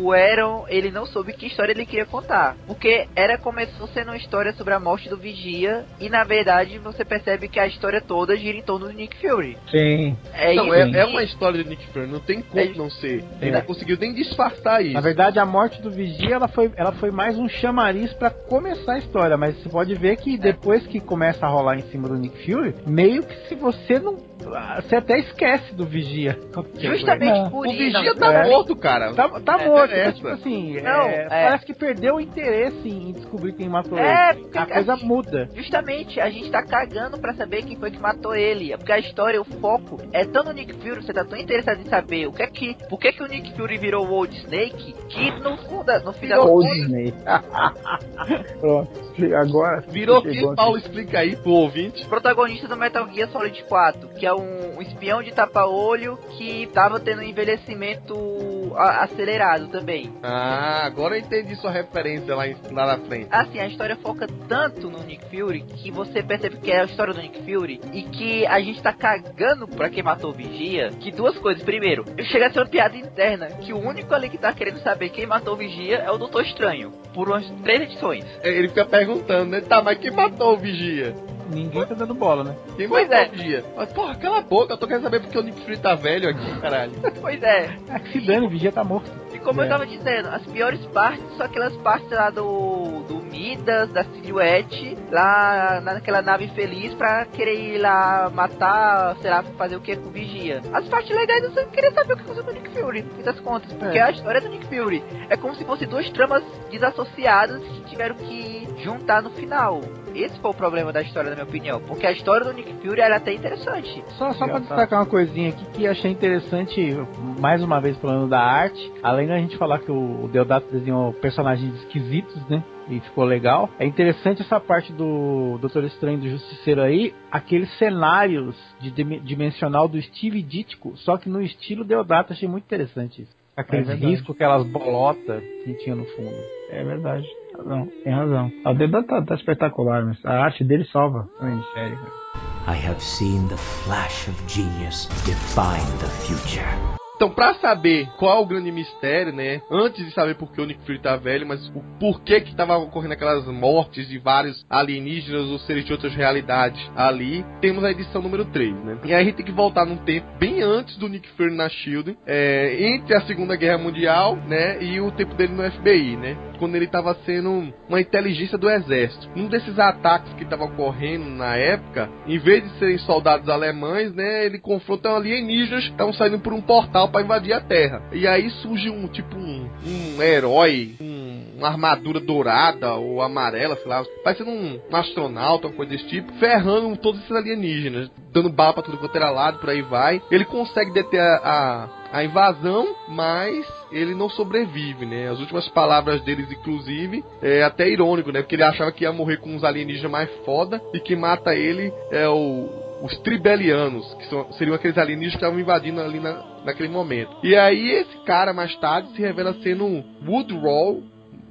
o Aaron, ele não soube que história ele queria contar. Porque era começou sendo uma história sobre a morte do Vigia, e na verdade você percebe que a história toda gira em torno do Nick Fury. Sim. É não, isso é, é uma história do Nick Fury, não tem como É- não ser. Ele É. não conseguiu nem disfarçar isso. Na verdade, a morte do Vigia ela foi, ela foi mais um chamariz pra começar a história, mas você pode ver que depois que começa a rolar em cima do Nick Fury, meio que se você não. ah, Você até esquece do Vigia. Justamente É. por o isso. Vigia não, tá é. morto, cara. Tá, tá É, morto, é mas, essa. tipo assim, Não, é, é. parece que perdeu o interesse em descobrir quem matou É, ele. porque A coisa assim, muda. Justamente, a gente tá cagando pra saber quem foi que matou ele. É Porque a história, o foco é tão no Nick Fury, você tá tão interessado em saber o que é que. Por que, que o Nick Fury virou o Old Snake, que no fundo, no fim das Old Disney. Pronto. Agora. Virou aqui. Paulo? Explica aí pro ouvinte. protagonista do Metal Gear Solid 4, que é um, um espião de tapa-olho que tava tendo um envelhecimento a- acelerado também. Ah, agora eu entendi sua referência lá, em- lá na frente. Assim, a história foca tanto no Nick Fury que você percebe que é a história do Nick Fury e que a gente tá cagando pra quem matou o Vigia. Que duas coisas. Primeiro, chega a ser uma piada interna que o único ali que tá querendo saber quem matou o Vigia é o Doutor Estranho. Por umas três edições. É, Ele fica perguntando, né? Tá, mas quem matou o Vigia? Ninguém tá dando bola, né? Quem Pois matou é. o Vigia? Mas, porra, cala a boca, eu tô querendo saber porque o Nick Fury tá velho aqui, caralho. Pois é. É que se dane, o Vigia tá morto. Como É. eu tava dizendo, as piores partes são aquelas partes lá do, do Midas, da Silhouette, lá naquela nave feliz pra querer ir lá matar, sei lá, fazer o que com o Vigia. As partes legais eu só queria saber o que aconteceu com o Nick Fury, no fim das contas, porque É. a história do Nick Fury é como se fossem duas tramas desassociadas que tiveram que juntar no final. Esse foi o problema da história, na minha opinião, porque a história do Nick Fury era até interessante. Só, só pra tá. destacar uma coisinha aqui que achei interessante, mais uma vez falando da arte, além da gente falar que o Deodato desenhou personagens esquisitos, né? E ficou legal. É interessante essa parte do Doutor Estranho e do Justiceiro aí, aqueles cenários de dim- dimensional do Steve Ditko, só que no estilo Deodato, achei muito interessante isso. Aqueles É riscos, aquelas bolotas que tinha no fundo. É verdade. Não, tem razão. O dedo tá, tá espetacular, mas a arte dele salva a minissérie. cara. I have seen the flash of genius define the future. Então, pra saber qual o grande mistério, né? Antes de saber por que o Nick Fury tá velho, mas o porquê que tava ocorrendo aquelas mortes de vários alienígenas ou seres de outras realidades ali, temos a edição número 3, né? E aí a gente tem que voltar num tempo bem antes do Nick Fury na SHIELD, é, entre a Segunda Guerra Mundial, né? E o tempo dele no FBI, né? Quando ele tava sendo uma inteligência do exército. Um desses ataques que tava ocorrendo na época, em vez de serem soldados alemães, né? Ele confronta alienígenas que estavam saindo por um portal para invadir a Terra. E aí surge um tipo um, um herói, um- uma armadura dourada ou amarela, sei lá, parecendo um, um astronauta, uma coisa desse tipo, ferrando todos esses alienígenas, dando bala pra tudo quanto era lado, por aí vai. Ele consegue deter a, a- a invasão, mas ele não sobrevive, né? As últimas palavras deles, inclusive, é até irônico, né? Porque ele achava que ia morrer com uns alienígenas mais foda e que mata ele é o os tribelianos, que são, seriam aqueles alienígenas que estavam invadindo ali na, naquele momento. E aí esse cara mais tarde se revela sendo um Woodrow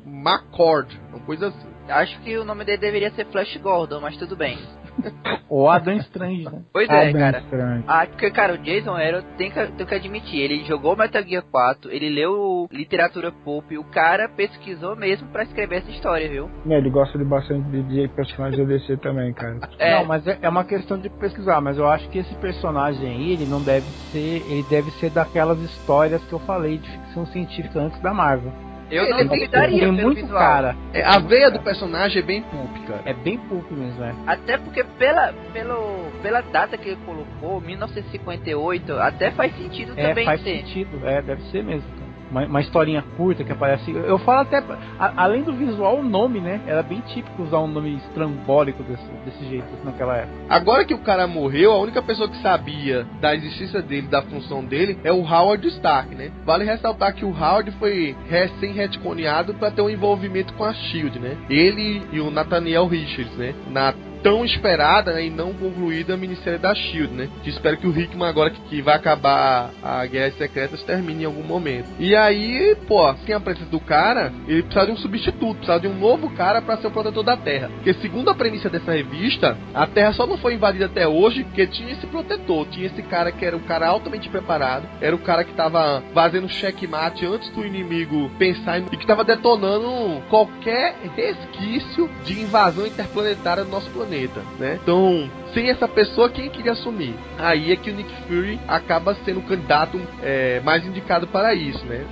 McCord, uma coisa assim. Acho que o nome dele deveria ser Flash Gordon, mas tudo bem. Ou Adam Strange, né? Pois é, Adam cara. Strange. Ah, porque, cara, o Jason Aaron tem que, tem que admitir, ele jogou Metal Gear 4, ele leu literatura pulp, o cara pesquisou mesmo pra escrever essa história, viu? É, ele gosta de bastante de, de personagens da DC também, cara. É, Não, mas é, é uma questão de pesquisar, mas eu acho que esse personagem aí, ele não deve ser. Ele deve ser daquelas histórias que eu falei de ficção científica antes da Marvel. Eu não duvidaria pelo muito visual. cara. É, a veia do personagem é bem pulp, cara. É bem pulp mesmo, é. Até porque pela, pelo, pela data que ele colocou, 1958, até faz sentido É, também faz ser. sentido. É, deve ser mesmo, cara. Uma, uma historinha curta que aparece. Eu falo até. a- além do visual, o nome, né? Era bem típico usar um nome estrambólico desse, desse jeito naquela época. Agora que o cara morreu, a única pessoa que sabia da existência dele, da função dele, é o Howard Stark, né? Vale ressaltar que o Howard foi recém-retconeado para ter um envolvimento com a SHIELD, né? Ele e o Nathaniel Richards, né? Na tão esperada né, e não concluída minissérie da SHIELD, né? Que espero que o Hickman agora que, que vai acabar a Guerra Secretas termine em algum momento. E aí, pô, sem a presença do cara, ele precisa de um substituto, precisa de um novo cara para ser o protetor da Terra. Porque segundo a premissa dessa revista, a Terra só não foi invadida até hoje porque tinha esse protetor, tinha esse cara que era um cara altamente preparado, era o cara que tava fazendo checkmate antes do inimigo pensar e que tava detonando qualquer resquício de invasão interplanetária do nosso planeta, né? Então, sem essa pessoa, quem queria assumir? Aí é que o Nick Fury acaba sendo o candidato é, mais indicado para isso, né?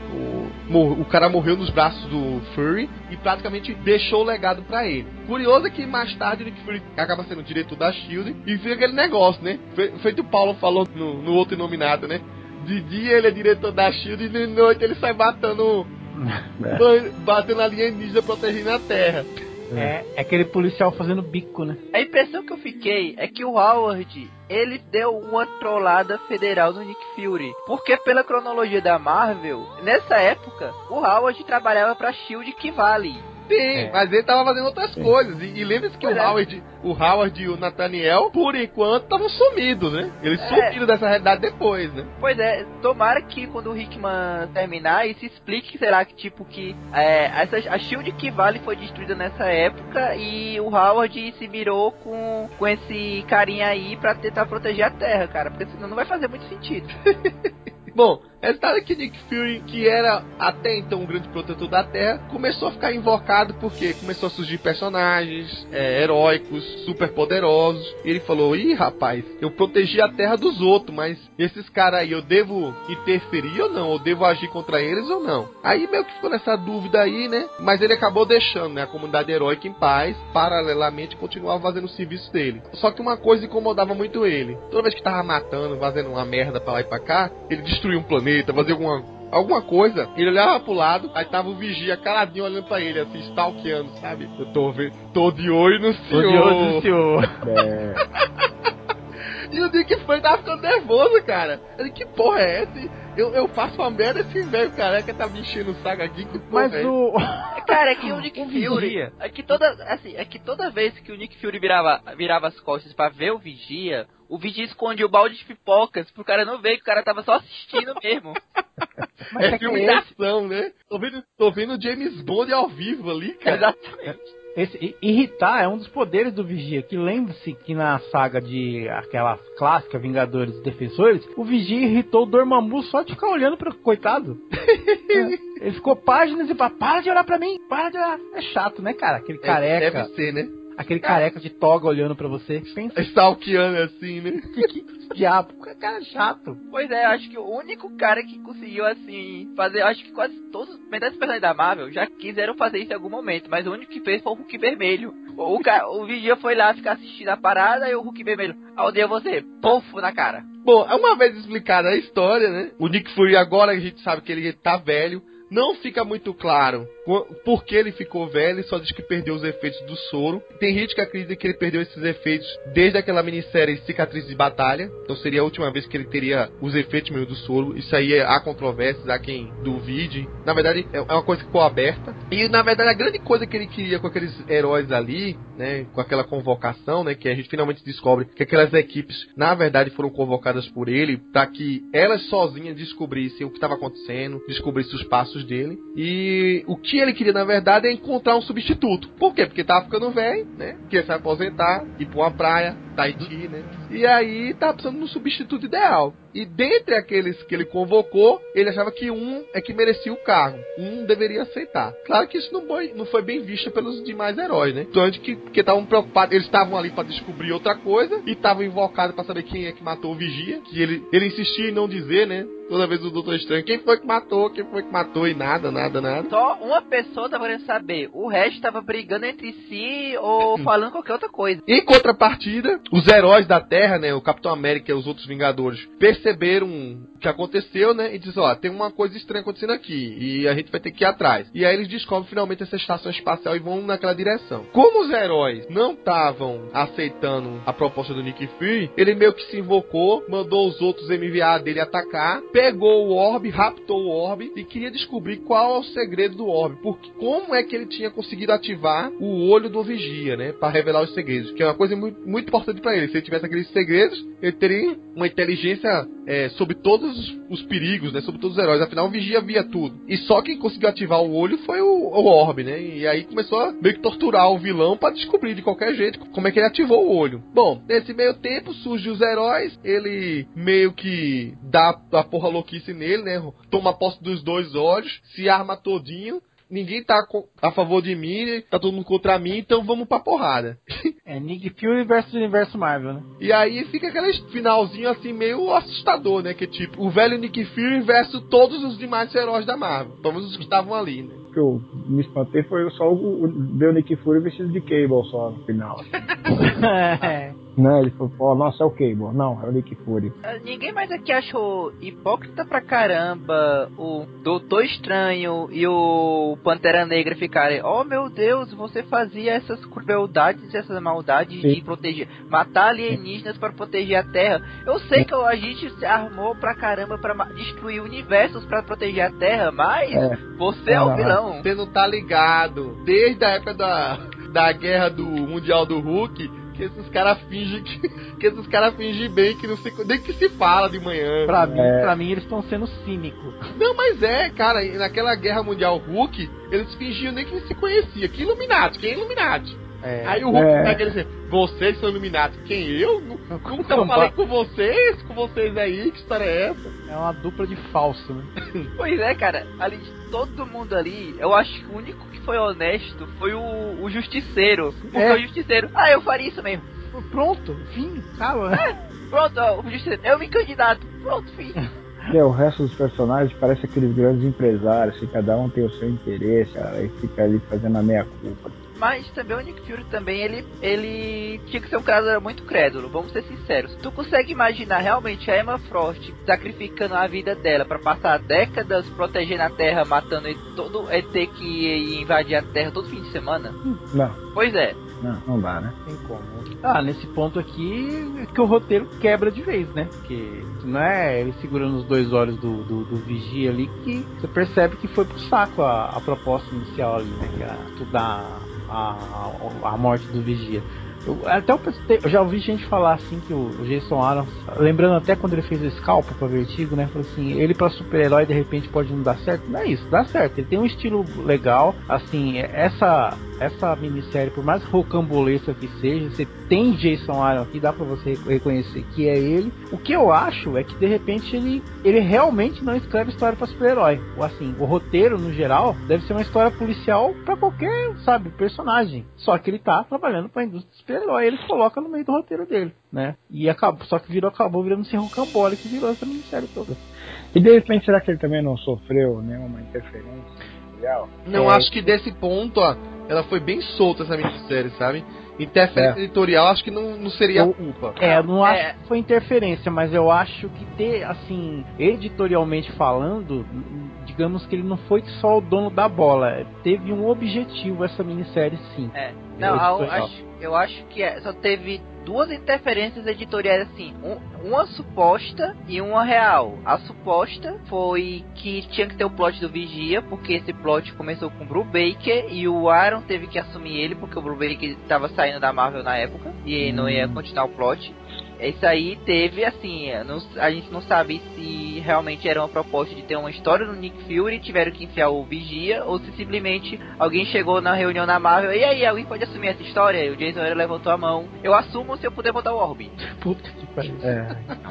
O, o cara morreu nos braços do Fury e praticamente deixou o legado para ele. Curioso é que mais tarde o Nick Fury acaba sendo diretor da Shield e fica aquele negócio, né? Fe- Feito o Paulo falou no, no outro nominado, né? De dia ele é diretor da Shield e de noite ele sai batendo, batendo alienígena protegendo a Terra. É, é aquele policial fazendo bico, né? A impressão que eu fiquei é que o Howard, ele deu uma trollada federal no Nick Fury. Porque pela cronologia da Marvel, nessa época, o Howard trabalhava pra SHIELD que vale. Sim, É. mas ele tava fazendo outras coisas. E, e lembre-se que o é. Howard, o Howard e o Nathaniel, por enquanto, estavam sumidos, né? Eles É. sumiram dessa realidade depois, né? Pois é, tomara que quando o Hickman terminar, isso explique, será que tipo que é, essa, a SHIELD que vale foi destruída nessa época e o Howard se virou com, com esse carinha aí pra tentar proteger a Terra, cara, porque senão não vai fazer muito sentido. Bom, resultado é que Nick Fury, que era até então um grande protetor da Terra, começou a ficar invocado porque começou a surgir personagens é, heróicos, super poderosos. E ele falou: Ih, rapaz, eu protegi a Terra dos outros, mas esses caras aí eu devo interferir ou não? Eu devo agir contra eles ou não? Aí meio que ficou nessa dúvida aí, né? Mas ele acabou deixando né, a comunidade heróica em paz, paralelamente continuava fazendo o serviço dele. Só que uma coisa incomodava muito ele: toda vez que tava matando, fazendo uma merda pra lá e pra cá, ele um planeta, fazia alguma alguma coisa, ele olhava pro lado, aí tava o vigia caladinho olhando pra ele, assim, stalkeando, sabe? Eu tô, ve- tô de olho no senhor. Odioso senhor. É, E o Nick Fury tava ficando nervoso, cara. Ele, que porra é essa? Eu, eu faço uma merda, esse velho careca tá me enchendo o saco aqui, que porra Mas é o. Cara, é que o Nick O Fury. Vigia. É que toda. Assim, é que toda vez que o Nick Fury virava, virava as costas pra ver o Vigia, o Vigia escondia o balde de pipocas pro cara não ver que o cara tava só assistindo mesmo. Mas É é filme de ação, né? Tô vendo, tô vendo o James Bond ao vivo ali, cara. Exatamente. Esse, irritar é um dos poderes do Vigia. Que lembre-se que na saga de aquela clássica Vingadores e Defensores, o Vigia irritou o Dormammu só de ficar olhando pro coitado. É. Ele ficou páginas e para de olhar pra mim, para de olhar. É chato, né, cara? Aquele É, careca, Deve ser, né? Aquele careca de toga olhando pra você. Pensa Stalkeando assim, né? que, que diabo, que cara chato. Pois é, eu acho que o único cara que conseguiu, assim, fazer. eu Acho que quase todos, dos personagens da Marvel já quiseram fazer isso em algum momento, mas o único que fez foi o Hulk Vermelho. O, o, o Vigia foi lá ficar assistindo a parada e o Hulk Vermelho, ah, odeio você, pofo na cara. Bom, é uma vez explicada a história, né? O Nick Fury agora a gente sabe que ele tá velho, Não fica muito claro por que ele ficou velho, só diz que perdeu os efeitos do soro. Tem gente que acredita que ele perdeu esses efeitos desde aquela minissérie Cicatriz de Batalha. Então seria a última vez que ele teria os efeitos meio do soro. Isso aí há controvérsias, há quem duvide. Na verdade, é uma coisa que ficou aberta. E na verdade, a grande coisa que ele queria com aqueles heróis ali, né, com aquela convocação, né, que a gente finalmente descobre que aquelas equipes, na verdade, foram convocadas por ele para que elas sozinhas descobrissem o que estava acontecendo, descobrissem os passos dele. E o que ele queria, na verdade, é encontrar um substituto. Por quê? Porque tava ficando velho, né? Queria se aposentar, ir pra uma praia, Tahiti, né? E aí tá precisando de um substituto ideal. E dentre aqueles que ele convocou, ele achava que um é que merecia o cargo. Um deveria aceitar. Claro que isso não foi, não foi bem visto pelos demais heróis, né? Então, que estavam preocupados, eles estavam ali para descobrir outra coisa e estavam invocados para saber quem é que matou o vigia. Que ele, ele insistia em não dizer, né? Toda vez o Doutor Estranho, quem foi que matou, quem foi que matou e nada, nada, nada. Só uma pessoa tava querendo saber. O resto tava brigando entre si ou falando qualquer outra coisa. Em contrapartida, os heróis da Terra, né? O Capitão América e os outros Vingadores perceberam que aconteceu, né? E disseram, ó, tem uma coisa estranha acontecendo aqui e a gente vai ter que ir atrás. E aí eles descobrem finalmente essa estação espacial e vão naquela direção. Como os heróis não estavam aceitando a proposta do Nick Fury, ele meio que se invocou, mandou os outros MVA dele atacar, pegou o orbe, raptou o orbe e queria descobrir qual é o segredo do orbe. Porque como é que ele tinha conseguido ativar o olho do vigia, né? Para revelar os segredos. Que é uma coisa muito, muito importante para ele. Se ele tivesse aqueles segredos, ele teria uma inteligência é, sobre todos os, os, perigos, né? Sobre todos os heróis. Afinal, o vigia via tudo. E só quem conseguiu ativar o olho foi o, o orbe, né? E aí começou a meio que torturar o vilão para descobrir de qualquer jeito como é que ele ativou o olho. Bom, nesse meio tempo surgem os heróis. Ele meio que dá a porra louquice nele, né? Toma posse dos dois olhos, se arma todinho ninguém tá a favor de mim, tá todo mundo contra mim, então vamos pra porrada. É Nick Fury versus Universo Marvel, né? E aí fica aquele finalzinho assim meio assustador, né? Que tipo, o velho Nick Fury versus todos os demais heróis da Marvel. Menos os que estavam ali, né? que eu me espantei foi só o, o ver o Nick Fury vestido de Cable só no final. Assim. né? Ele falou, nossa, é o Cable. Não, é o Nick Fury. Ah, ninguém mais aqui achou hipócrita pra caramba o Doutor Estranho e o Pantera Negra ficarem, oh meu Deus, você fazia essas crueldades, essas maldades Sim. de proteger, matar alienígenas para proteger a Terra. Eu sei que a gente se armou pra caramba pra destruir universos para proteger a Terra, mas é. você é, é o vilão. Você não tá ligado. Desde a época da, da guerra do Mundial do Hulk, que esses caras fingem que, que esses caras fingem bem que não se, nem que se fala de manhã. Pra mim, é. pra mim eles estão sendo cínicos. Não, mas é, cara, naquela guerra mundial Hulk, eles fingiam nem que se conhecia. Que Illuminati, quem é Illuminati? É. Aí o Hulk é. pega ele assim, vocês são iluminados. Quem eu? Nunca eu falei com vocês, com vocês aí, que história é essa? É uma dupla de falso, né? pois é, cara, ali todo mundo ali, eu acho que o único que foi honesto foi o, o Justiceiro. Porque é. o Justiceiro, ah, eu faria isso mesmo. Pronto, fim, calma. É, pronto, ó, o Justiceiro, eu me candidato. Pronto, fim. É, o resto dos personagens parece aqueles grandes empresários, que cada um tem o seu interesse, cara, e fica ali fazendo a meia culpa. Mas também o Nick Fury também, ele, ele tinha que ser um cara muito crédulo, vamos ser sinceros. Tu consegue imaginar realmente a Emma Frost sacrificando a vida dela para passar décadas protegendo a Terra, matando todo ET que ia invadir a Terra todo fim de semana? Não. Pois é. Não, não dá, né? Tem como. Ah, nesse ponto aqui é que o roteiro quebra de vez, né? Porque não é ele segurando os dois olhos do, do, do vigia ali que você percebe que foi pro saco a, a proposta inicial ali, né? Que era estudar a, a, morte do Vigia. Eu, até eu, eu, já ouvi gente falar assim que o, Jason Aaron, lembrando até quando ele fez o Scalpo pra Vertigo, né? Falou assim, ele pra super-herói de repente pode não dar certo. Não é isso, dá certo. Ele tem um estilo legal. Assim, essa essa minissérie, por mais rocambolesca que seja, você tem Jason Aaron aqui, dá pra você reconhecer que é ele. O que eu acho é que de repente ele, ele realmente não escreve história para super-herói. Assim, o roteiro no geral deve ser uma história policial para qualquer, sabe, personagem. Só que ele tá trabalhando para a indústria super-herói, ele coloca no meio do roteiro dele, né? E acabou, só que virou acabou virando ser rocambólico e virou essa minissérie toda. E de repente será que ele também não sofreu nenhuma interferência? Não, é, acho que desse ponto, ó, ela foi bem solta essa minissérie, sabe? Interferência É. editorial acho que não, não seria Eu- culpa. É, eu não acho É. que foi interferência, mas eu acho que ter, assim, editorialmente falando, digamos que ele não foi só o dono da bola. Teve um objetivo essa minissérie, sim. É. Não, Editorial. acho, eu acho que é, só teve duas interferências editoriais assim, um- uma suposta e uma real. A suposta foi que tinha que ter o plot do Vigia, porque esse plot começou com o Bruce Baker e o Aaron teve que assumir ele porque o Bruce Baker estava saindo da Marvel na época e não ia continuar o plot. Isso aí teve, assim, não- a gente não sabe se realmente era uma proposta de ter uma história do Nick Fury, tiveram que enfiar o Vigia, ou se simplesmente alguém chegou na reunião na Marvel, e aí, alguém pode assumir essa história? E o Jason Aaron levantou a mão. Eu assumo se eu puder botar o Orb. Puta.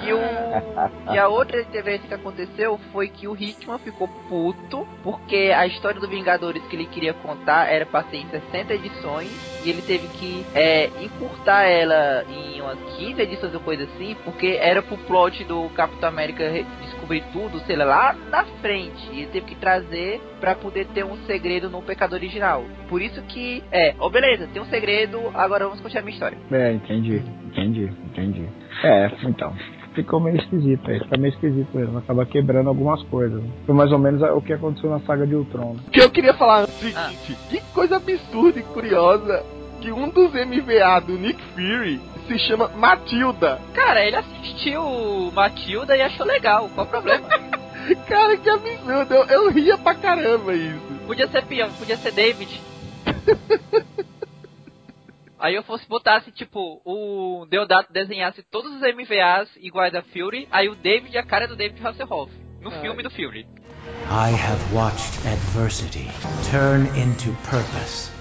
E, o, e a outra interferência que aconteceu foi que o Hickman ficou puto, porque a história do Vingadores que ele queria contar era pra ser em 60 edições, e ele teve que é, encurtar ela em umas 15 edições ou coisa assim, porque era pro plot do Capitão América descobrir tudo, sei lá, lá na frente. E ele teve que trazer pra poder ter um segredo no Pecado Original. Por isso que, é, ó, beleza, tem um segredo, agora vamos continuar a minha história. É, entendi, entendi, entendi. É, então. Ficou meio esquisito aí, fica meio esquisito mesmo, acaba quebrando algumas coisas. Foi mais ou menos o que aconteceu na saga de Ultron. né? O que eu queria falar é o seguinte: que coisa absurda e curiosa que um dos MVA do Nick Fury se chama Matilda. Cara, ele assistiu Matilda e achou legal, qual o problema? Cara, que absurdo. Eu, eu ria pra caramba isso. Podia ser peão, podia ser David. Aí eu fosse botasse, tipo, o Deodato desenhasse todos os MVAs iguais a Fury, aí o David, a cara do David Hasselhoff. No filme do Fury. I have watched adversity turn into purpose.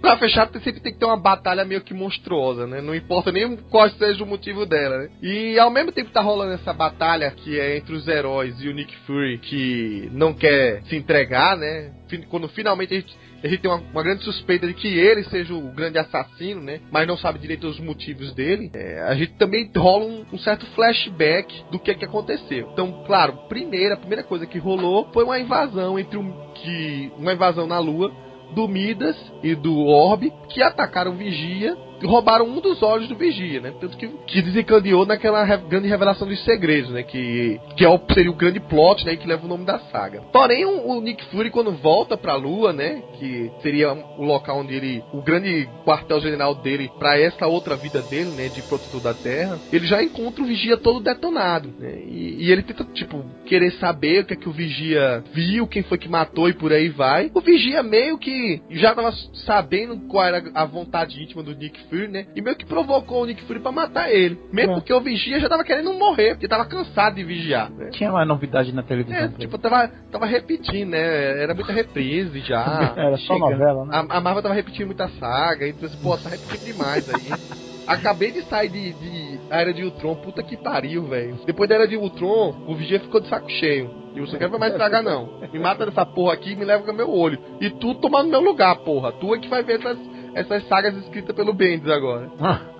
Pra fechar, sempre tem que ter uma batalha meio que monstruosa, né? Não importa nem qual seja o motivo dela, né? E ao mesmo tempo que tá rolando essa batalha que é entre os heróis e o Nick Fury que não quer se entregar, né? Quando finalmente a gente, a gente tem uma, uma grande suspeita de que ele seja o grande assassino, né? Mas não sabe direito os motivos dele. é, a gente também rola um, um certo flashback do que é que aconteceu. Então, claro, primeira, a primeira coisa que rolou foi uma invasão entre um que uma invasão na Lua do Midas e do Orb que atacaram o Vigia roubaram um dos olhos do Vigia, né? Tanto que, que desencadeou naquela re- grande revelação dos segredos, né? Que, que é o, seria o grande plot, né? Que leva o nome da saga. Porém, o, o Nick Fury, quando volta pra Lua, né? Que seria o local onde ele. O grande quartel-general dele pra essa outra vida dele, né? De protetor da Terra. Ele já encontra o Vigia todo detonado, né? E, e ele tenta, tipo, querer saber o que é que o Vigia viu, quem foi que matou e por aí vai. O Vigia meio que já tava sabendo qual era a vontade íntima do Nick Fury, né? E meio que provocou o Nick Fury pra matar ele. Mesmo É. porque o Vigia já tava querendo morrer, porque tava cansado de vigiar, né? Tinha mais novidade na televisão. É, tipo, tava, tava repetindo, né? Era muita reprise já. Era só chega. novela, né? A, a Marvel tava repetindo muita saga, então assim, pô, tá repetindo demais aí. Acabei de sair de, de Era de Ultron, puta que pariu, velho. Depois da Era de Ultron, o Vigia ficou de saco cheio. E você quer mais estragar, não. Me mata dessa porra aqui e me leva com meu olho. E tu toma no meu lugar, porra. Tu é que vai ver essas, essas sagas escritas pelo Bendis agora.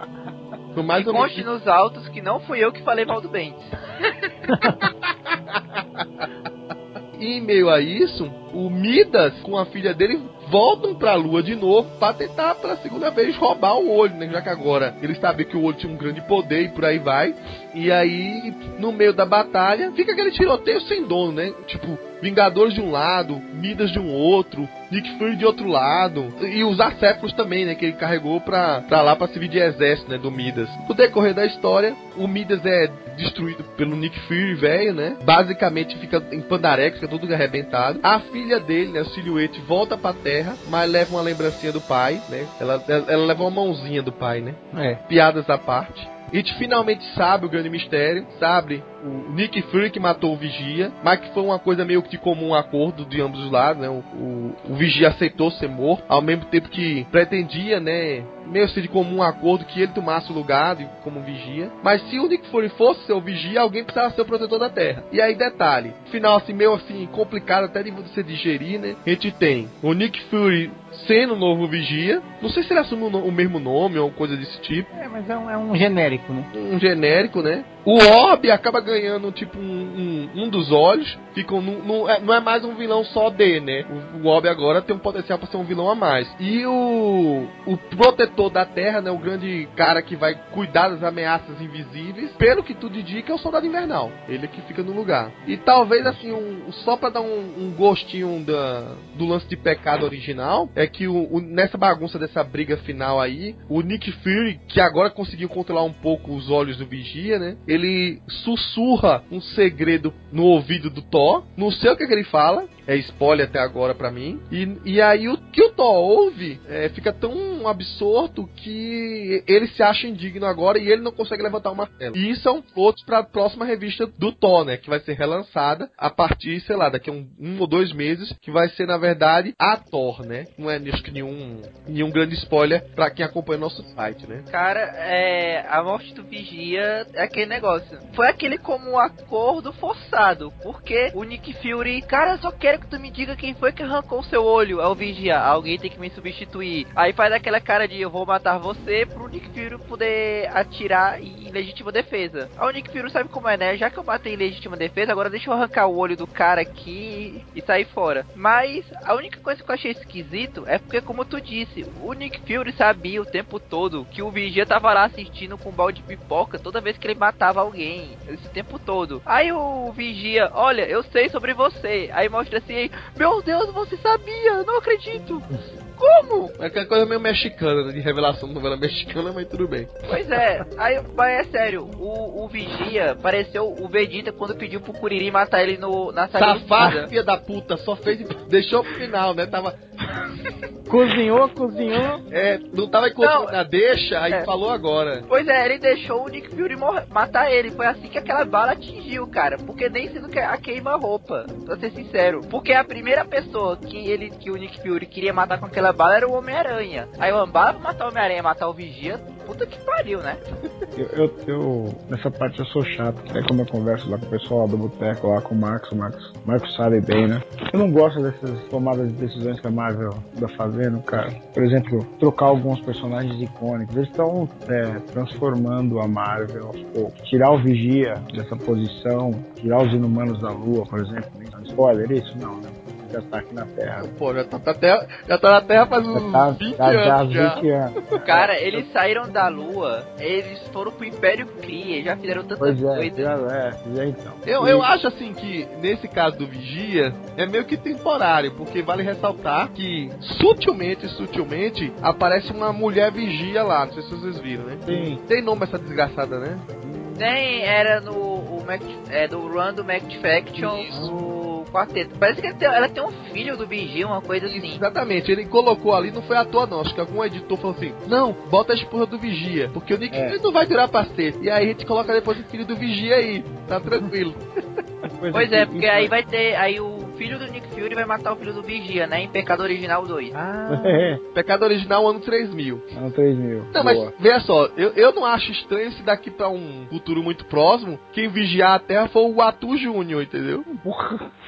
Mais e menos conste nos autos que não fui eu que falei mal do Bendis. E em meio a isso, o Midas com a filha dele voltam pra lua de novo pra tentar pela segunda vez roubar o olho, né? Já que agora eles sabem que o olho tinha um grande poder e por aí vai. E aí, no meio da batalha, fica aquele tiroteio sem dono, né? Tipo, Vingadores de um lado, Midas de um outro, Nick Fury de outro lado. E os acéfalos também, né? Que ele carregou pra, pra lá pra servir de exército, né? Do Midas. No decorrer da história, o Midas é destruído pelo Nick Fury, velho, né? Basicamente fica em Pandarex, fica tudo arrebentado. A filha dele, né? A Silhouette, volta pra Terra, mas leva uma lembrancinha do pai, né? Ela, ela leva uma mãozinha do pai, né? É. piadas à parte. A gente finalmente sabe o grande mistério, sabe o Nick Fury que matou o Vigia, mas que foi uma coisa meio que de comum acordo de ambos os lados, né? O, o, o Vigia aceitou ser morto, ao mesmo tempo que pretendia, né? Meio ser de comum acordo que ele tomasse o lugar de, como Vigia. Mas se o Nick Fury fosse ser o Vigia, alguém precisava ser o protetor da Terra. E aí, detalhe, final assim, meio assim, complicado até de você digerir, né? A gente tem o Nick Fury sendo o novo Vigia. Não sei se ele assume o, no- o mesmo nome ou coisa desse tipo. É, mas é um, é um genérico. genérico, né? um genérico, né? O Orb acaba ganhando, tipo, um, um, um dos olhos. Ficam é- não é mais um vilão só D, né? O, o Orb agora tem um potencial para ser um vilão a mais. E o, o protetor da Terra, né? O grande cara que vai cuidar das ameaças invisíveis. Pelo que tudo indica, é o Soldado Invernal. Ele é que fica no lugar. E talvez, assim, um, só pra dar um, gostinho da, do lance de pecado original, é que o- nessa bagunça dessa briga final aí, o Nick Fury, que agora conseguiu controlar um pouco os olhos do Vigia, né? Ele sussurra um segredo no ouvido do Thor. Não sei o que, que ele fala. É spoiler até agora pra mim. E, e aí o que o Thor ouve é, fica tão absorto que ele se acha indigno agora e ele não consegue levantar o martelo. E isso é um plot pra próxima revista do Thor, né? Que vai ser relançada a partir, sei lá, daqui a um, um ou dois meses. Que vai ser, na verdade, a Thor, né? Não é acho que nenhum, nenhum grande spoiler pra quem acompanha nosso site, né? Cara, é. A morte do Vigia é aquele negócio. Foi aquele como um acordo forçado. Porque o Nick Fury, cara, só quero que tu me diga quem foi que arrancou o seu olho. É o Vigia. Alguém tem que me substituir. Aí faz aquela cara de eu vou matar você pro Nick Fury poder atirar em legítima defesa. Aí o Nick Fury sabe como é, né? Já que eu matei em legítima defesa, agora deixa eu arrancar o olho do cara aqui e sair fora. Mas a única coisa que eu achei esquisito é porque, como tu disse, o Nick Fury sabia o tempo todo que o Vigia tava lá assistindo com um balde de pipoca toda vez que ele matava alguém. Esse tempo todo. Aí o Vigia, olha, eu sei sobre você. Aí mostra assim, meu Deus, você sabia, eu não acredito. Como? É aquela coisa meio mexicana, né? De revelação de novela mexicana, mas tudo bem. Pois é, aí, mas é sério, o, o Vigia pareceu o Vegeta quando pediu pro Kuririn matar ele no, na saga Safado, filha da puta, só fez. Deixou pro final, né? Tava. Cozinhou, cozinhou. É, não tava encontrando Não, na deixa, aí é. falou agora. Pois é, ele deixou o Nick Fury matar ele. Foi assim que aquela bala atingiu, cara. Porque nem sendo que a queima-roupa, pra ser sincero. Porque a primeira pessoa que ele, que o Nick Fury queria matar com aquela bala era o Homem-Aranha. Aí o bala pra matar o Homem-Aranha matar o Vigia, puta que pariu, né? Eu, eu, eu- nessa parte eu sou chato, que é quando eu converso lá com o pessoal do boteco, lá com o Marcos, o Marcos, sabe bem, né? Eu não gosto dessas tomadas de decisões que a Marvel tá fazendo, cara. Por exemplo, trocar alguns personagens icônicos. Eles estão é, transformando a Marvel aos poucos. Tirar o Vigia dessa posição, tirar os Inumanos da Lua, por exemplo. Spoiler isso? Não, né? Já tá aqui na Terra. Pô, já tá, na terra, já tá na Terra faz Já uns tá 20 já, anos já. 20 anos. Cara, eles saíram da Lua, eles foram pro Império Kree, já fizeram tanta Pois é, coisa. já, é, já então. Eu, eu acho assim que nesse caso do Vigia é meio que temporário, porque vale ressaltar que sutilmente, sutilmente aparece uma mulher vigia lá, não sei se vocês viram, né? Sim. Tem nome essa desgraçada, né? Nem era no o Mac, é, do Run do Mac Faction, o quarteto. Parece que ela tem, ela tem um filho do Vigia, uma coisa assim. Exatamente, ele colocou ali, não foi à toa não, acho que algum editor falou assim, não, bota a esposa do Vigia, porque o Nick É. Fury não vai durar pra ser. E aí a gente coloca depois o filho do Vigia aí, tá tranquilo. Pois é, porque aí vai ter. Aí o filho do Nick Fury vai matar o filho do Vigia, né? Em Pecado Original 2. Ah, É, Pecado Original ano 3000. ano 3000. Não, Boa. mas veja só, eu, eu não acho estranho se daqui pra um futuro muito próximo, quem vigiar a Terra for o Atu Júnior, entendeu?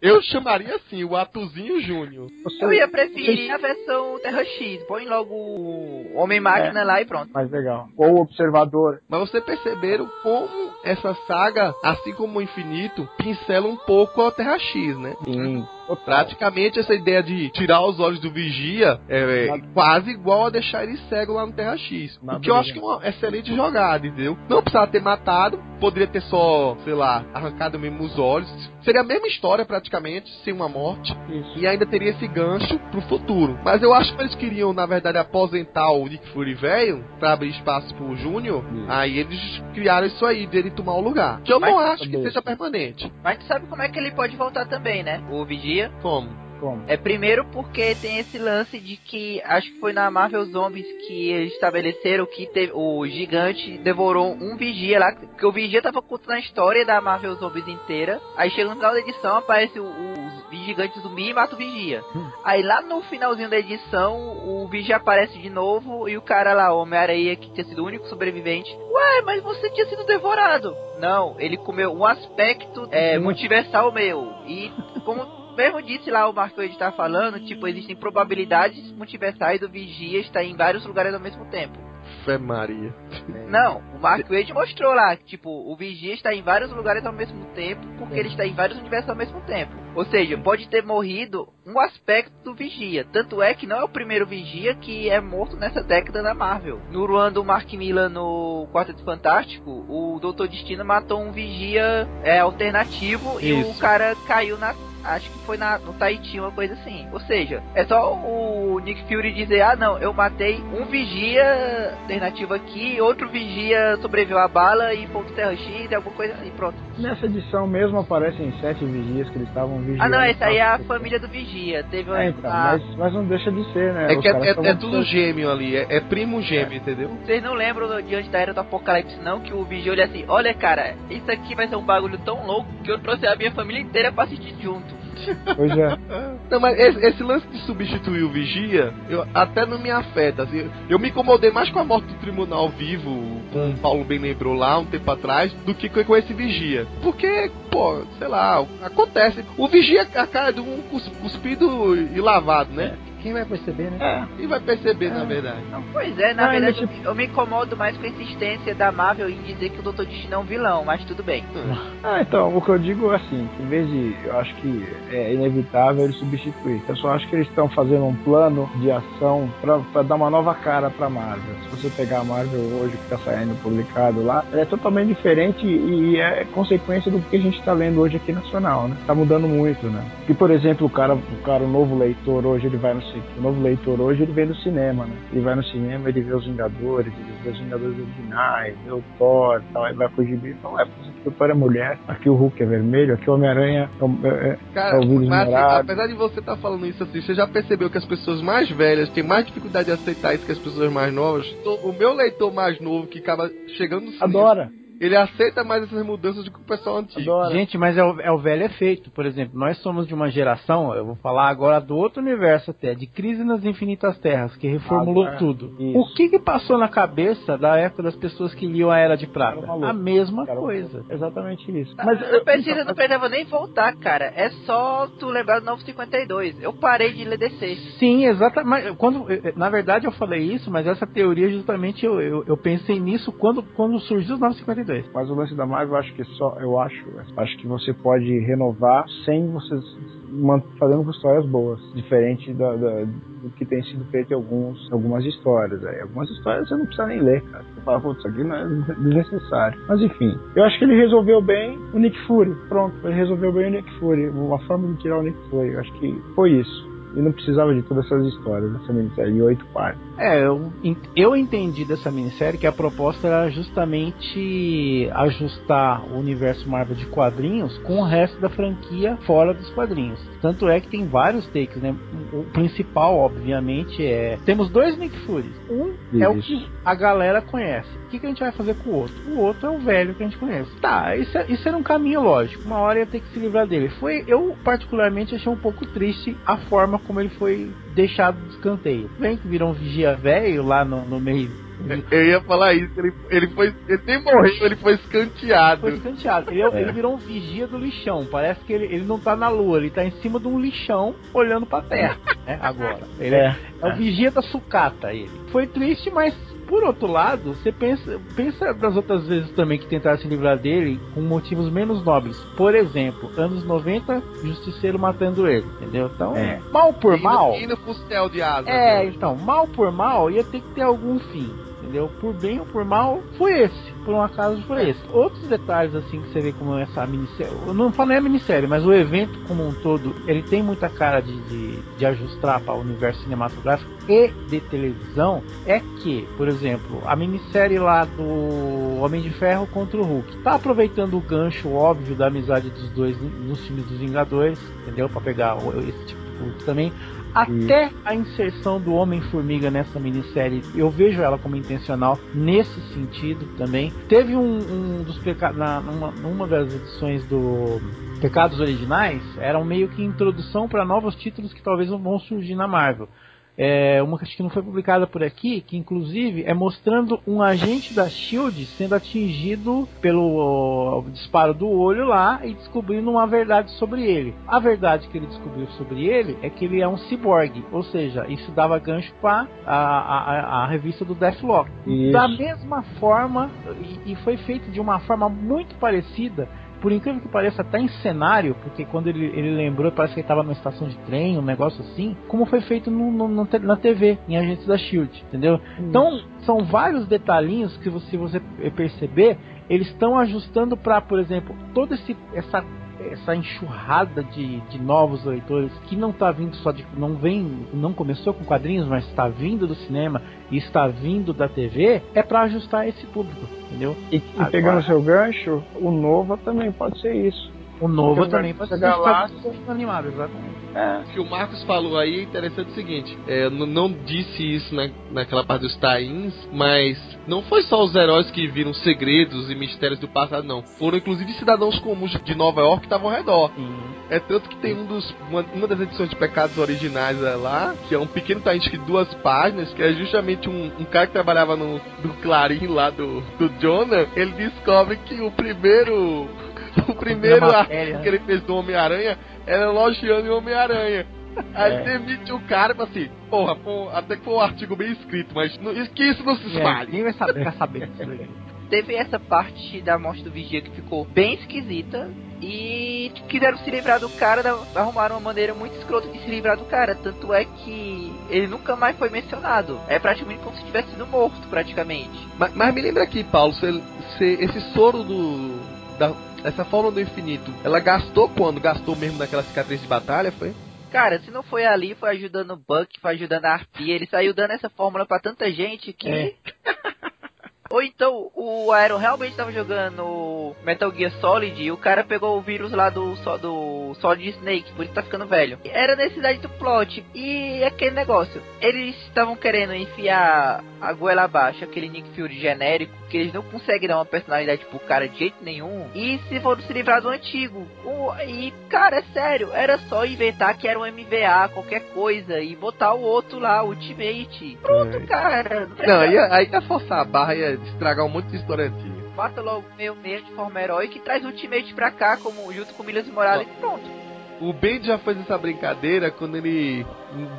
Eu chamaria assim, o Atuzinho Júnior. Eu ia preferir a versão Terra X. Põe logo o Homem-Máquina lá e pronto. mais legal. Ou o observador. Mas vocês perceberam como essa saga, assim como o Infinito, pincela um pouco a Terra X, né? Sim. Praticamente essa ideia de tirar os olhos do vigia é, Nada- quase igual a deixar ele cego lá no Terra X. O que eu acho que é uma excelente jogada, entendeu? Não precisava ter matado, poderia ter só, sei lá, arrancado mesmo os olhos. Seria a mesma história praticamente, sem uma morte. Isso. E ainda teria esse gancho pro futuro. Mas eu acho que eles queriam, na verdade, aposentar o Nick Fury velho pra abrir espaço pro Júnior. Aí eles criaram isso aí, dele tomar o lugar. Que eu Mas não acho que seja permanente. Mas tu sabe como é que ele pode voltar também, né? O Vigia. Como? Como? É primeiro porque tem esse lance de que acho que foi na Marvel Zombies que eles estabeleceram que teve, o gigante devorou um vigia lá, que o vigia tava contando a história da Marvel Zombies inteira. Aí chega no final da edição, aparece o, o gigante zumbi e mata o vigia. Aí lá no finalzinho da edição, o vigia aparece de novo e o cara lá, o Homem-Aranha, que tinha sido o único sobrevivente. Ué, mas você tinha sido devorado. Não, ele comeu um aspecto é, multiversal meu. E como mesmo disse lá o Marco Wade tá falando, tipo, existem probabilidades multiversais do Vigia estar em vários lugares ao mesmo tempo. Fé Maria. Não, o Mark Wade mostrou lá que, tipo, o Vigia está em vários lugares ao mesmo tempo, porque ele está em vários universos ao mesmo tempo. Ou seja, pode ter morrido um aspecto do Vigia. Tanto é que não é o primeiro Vigia que é morto nessa década da Marvel. No Ruan do Mark Miller no Quarteto Fantástico, o Doutor Destino matou um Vigia é, alternativo e Isso. o cara caiu na acho que foi na, no Tahiti, uma coisa assim. Ou seja, é só o Nick Fury dizer, ah não, eu matei um vigia alternativo aqui, outro vigia sobreviveu à bala e foi pro Terra X, alguma coisa assim, pronto. Nessa edição mesmo aparecem sete vigias que eles estavam vigiando. Ah não, essa aí é a família do vigia. Teve uma, É, então, mas, mas não deixa de ser, né? É que é, é- é tudo gêmeo ali, é, é primo gêmeo, entendeu? Vocês não lembram do- diante da era do apocalipse, não? Que o Vigia olha assim: Olha, cara, isso aqui vai ser um bagulho tão louco que eu trouxe a minha família inteira pra assistir junto. Pois é. Não, mas esse, esse lance de substituir o Vigia, eu, até não me afeta. assim, eu me incomodei mais com a morte do tribunal vivo, como o Paulo bem lembrou lá um tempo atrás, do que com esse Vigia. Porque, pô, sei lá, acontece. O Vigia é a cara de um cus- cuspido e lavado, né? Quem vai perceber, né? É. E vai perceber, na verdade. Pois é, na Ah, verdade eu, me- eu me incomodo mais com a insistência da Marvel em dizer que o Dr. Destino é um vilão, mas tudo bem. Ah, então, o que eu digo é assim, que em vez de. Eu acho que é inevitável ele substituir. Eu só acho que eles estão fazendo um plano de ação pra, pra dar uma nova cara pra Marvel. Se você pegar a Marvel hoje que tá saindo publicado lá, ela é totalmente diferente e, e é consequência do que a gente tá lendo hoje aqui nacional, né? Tá mudando muito, né? E, por exemplo, o cara, o cara, o novo leitor hoje, ele vai no ci- o novo leitor hoje, ele vem no cinema, né? Ele vai no cinema, ele vê os Vingadores, ele vê os Vingadores originais, vê o Thor tal, aí vai pro gibi e fala, mas aqui o Thor é mulher, aqui o Hulk é vermelho, aqui o Homem-Aranha é, é, é, Cara, É mas assim, apesar de você estar falando isso assim, você já percebeu que as pessoas mais velhas têm mais dificuldade de aceitar isso que as pessoas mais novas? Então, O meu leitor mais novo, que acaba chegando no cinema, adora, ele aceita mais essas mudanças do que o pessoal antigo. adora. Gente, mas é o, é o velho efeito. Por exemplo, nós somos de uma geração, eu vou falar agora do outro universo até, de Crise nas Infinitas Terras, que reformulou Ah, tá. tudo. Isso. O que que passou na cabeça da época das pessoas que liam a Era de Prata? A mesma coisa. Exatamente isso. Mas Mas não precisa, então, não precisava nem voltar, cara. É só tu lembrar do 952. Eu parei de ler DC. Sim, exatamente. Quando, eh, na verdade, eu falei isso, mas essa teoria justamente eu, eu, eu pensei nisso quando, quando surgiu os 952. Mas o lance da Marvel, eu acho que só, eu acho, acho que você pode renovar sem você man- fazendo histórias boas, diferente da, da- do que tem sido feito em alguns, algumas histórias. Aí. Algumas histórias você não precisa nem ler, cara. Você fala, putz, isso aqui não é desnecessário. Mas enfim, eu acho que ele resolveu bem o Nick Fury. Pronto, ele resolveu bem o Nick Fury. Uma forma de tirar o Nick Fury. Eu acho que foi isso. E não precisava de todas essas histórias, essa minissérie de oito partes. É, eu, eu entendi dessa minissérie que a proposta era justamente ajustar o universo Marvel de quadrinhos com o resto da franquia fora dos quadrinhos. Tanto é que tem vários takes, né? O principal, obviamente, é. Temos dois Nick Fury. Um é o Isso. que a galera conhece. O que, que a gente vai fazer com o outro? O outro é o velho que a gente conhece. Tá, isso, é- isso era um caminho lógico. Uma hora ia ter que se livrar dele. Foi, eu particularmente achei um pouco triste a forma como ele foi deixado de escanteio. Bem que virou um vigia velho lá no, no meio. Eu ia falar isso, ele, ele foi. Ele nem morreu, ele foi escanteado. Foi escanteado. Ele, ele virou um vigia do lixão. Parece que ele, ele não tá na lua, ele tá em cima de um lixão olhando pra terra. Né, agora. Ele é, é o vigia da sucata, ele. Foi triste, mas por outro lado, você pensa, pensa das outras vezes também que tentaram se livrar dele com motivos menos nobres. Por exemplo, anos 90, Justiceiro matando ele, entendeu? Então, É. mal por mal. Indo pro céu de asa. É, né? então, mal por mal ia ter que ter algum fim, entendeu? Por bem ou por mal, foi esse. Por um acaso foi esse. Outros detalhes, assim, que você vê como essa minissérie. Eu não falo nem a minissérie, mas o evento como um todo, ele tem muita cara de, de, de ajustar para o universo cinematográfico e de televisão. É que, por exemplo, a minissérie lá do Homem de Ferro contra o Hulk tá aproveitando o gancho óbvio da amizade dos dois nos filmes dos Vingadores, entendeu? Para pegar esse tipo de Hulk também. Até a inserção do Homem-Formiga nessa minissérie, eu vejo ela como intencional nesse sentido também. Teve um, um dos pecados, numa, numa das edições do Pecados Originais, era um meio que introdução para novos títulos que talvez não vão surgir na Marvel. É, uma que não foi publicada por aqui, que inclusive é mostrando um agente da Shield sendo atingido pelo disparo do olho lá e descobrindo uma verdade sobre ele. A verdade que ele descobriu sobre ele é que ele é um cyborg, ou seja, isso dava gancho para a, a, a, revista do Deathlock. Isso. Da mesma forma, e, e foi feito de uma forma muito parecida por incrível que pareça, até em cenário, porque quando ele, ele lembrou, parece que ele estava numa estação de trem, um negócio assim, como foi feito no, no, na TV, em Agentes da Shield, entendeu? Hum. Então, são vários detalhinhos que, se você perceber, eles estão ajustando para, por exemplo, toda essa essa enxurrada de, de novos leitores que não está vindo só de não vem não começou com quadrinhos mas está vindo do cinema e está vindo da TV é para ajustar esse público entendeu? E, e Agora, pegando seu gancho o Nova também pode ser isso o novo também pode ser galáxia animado, exatamente. É. O que o Marcos falou aí é interessante o seguinte: é, não disse isso na, naquela parte dos Tains, mas não foi só os heróis que viram segredos e mistérios do passado, não. Foram inclusive cidadãos comuns de Nova York que estavam ao redor. Uhum. É tanto que tem um dos, uma, uma, das edições de Pecados originais é lá, que é um pequeno Tain de duas páginas, que é justamente um, um cara que trabalhava no do Clarim lá do, do Jonah. Ele descobre que o primeiro o primeiro artigo que ele fez do Homem-Aranha era elogiando o Homem-Aranha. Aí é. demite o cara e assim, porra, pô, até que foi um artigo bem escrito, mas não, que isso não se é, espalhe. É, ninguém vai saber, vai saber disso aí. Teve essa parte da morte do Vigia que ficou bem esquisita. E quiseram se livrar do cara, arrumaram uma maneira muito escrota de se livrar do cara. Tanto é que ele nunca mais foi mencionado. É praticamente como se tivesse sido morto, praticamente. Mas, mas me lembra aqui, Paulo, se, se esse soro do. Da, essa forma do infinito, ela gastou quando? Gastou mesmo naquela cicatriz de batalha, foi? Cara, se não foi ali, foi ajudando o Buck, foi ajudando a Arpia. Ele saiu dando essa fórmula para tanta gente que. É. Ou então o Aero realmente estava jogando Metal Gear Solid e o cara pegou o vírus lá do, do Solid Snake, por isso tá ficando velho. Era necessidade do plot. E aquele negócio. Eles estavam querendo enfiar a goela abaixo, aquele Nick Fury genérico, que eles não conseguem dar uma personalidade pro cara de jeito nenhum. E se for se livrar do antigo. O, e, cara, é sério, era só inventar que era um MVA, qualquer coisa, e botar o outro lá, Ultimate. Pronto, é. cara. Não, aí, aí ia forçar a barra e estragar um monte de história antiga. Mata logo meio meio de forma heróica e traz Ultimate pra cá, como junto com Miles Morales e pronto. O Ben já fez essa brincadeira quando ele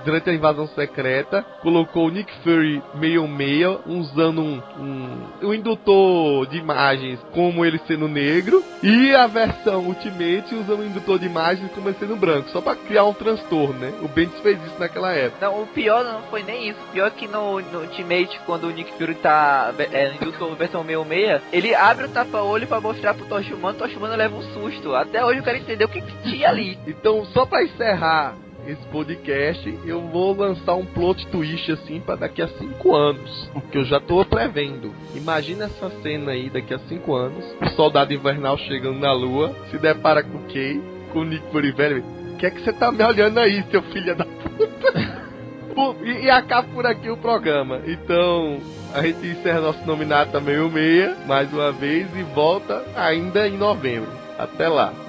durante a invasão secreta, colocou o Nick Fury meio meia, usando um, um, um indutor de imagens como ele sendo negro, e a versão Ultimate usando um indutor de imagens como ele sendo branco, só para criar um transtorno, né? O Bendis fez isso naquela época. Não, o pior não foi nem isso. O pior é que no, no Ultimate, quando o Nick Fury tá é, indutor versão meio meia, ele abre o tapa-olho para mostrar pro Tosh Humano, o Tosh Humano leva um susto. Até hoje eu quero entender o que, que tinha ali. Então, só para encerrar esse podcast, eu vou lançar um plot twist assim para daqui a 5 anos, que eu já tô prevendo. Imagina essa cena aí daqui a 5 anos, o soldado invernal chegando na lua, se depara com o Kay, com o Nick Fury velho. O que é que você tá me olhando aí, seu filho da puta? e, e acaba por aqui o programa. Então, a gente encerra nosso nominado meio meia, mais uma vez, e volta ainda em novembro. Até lá.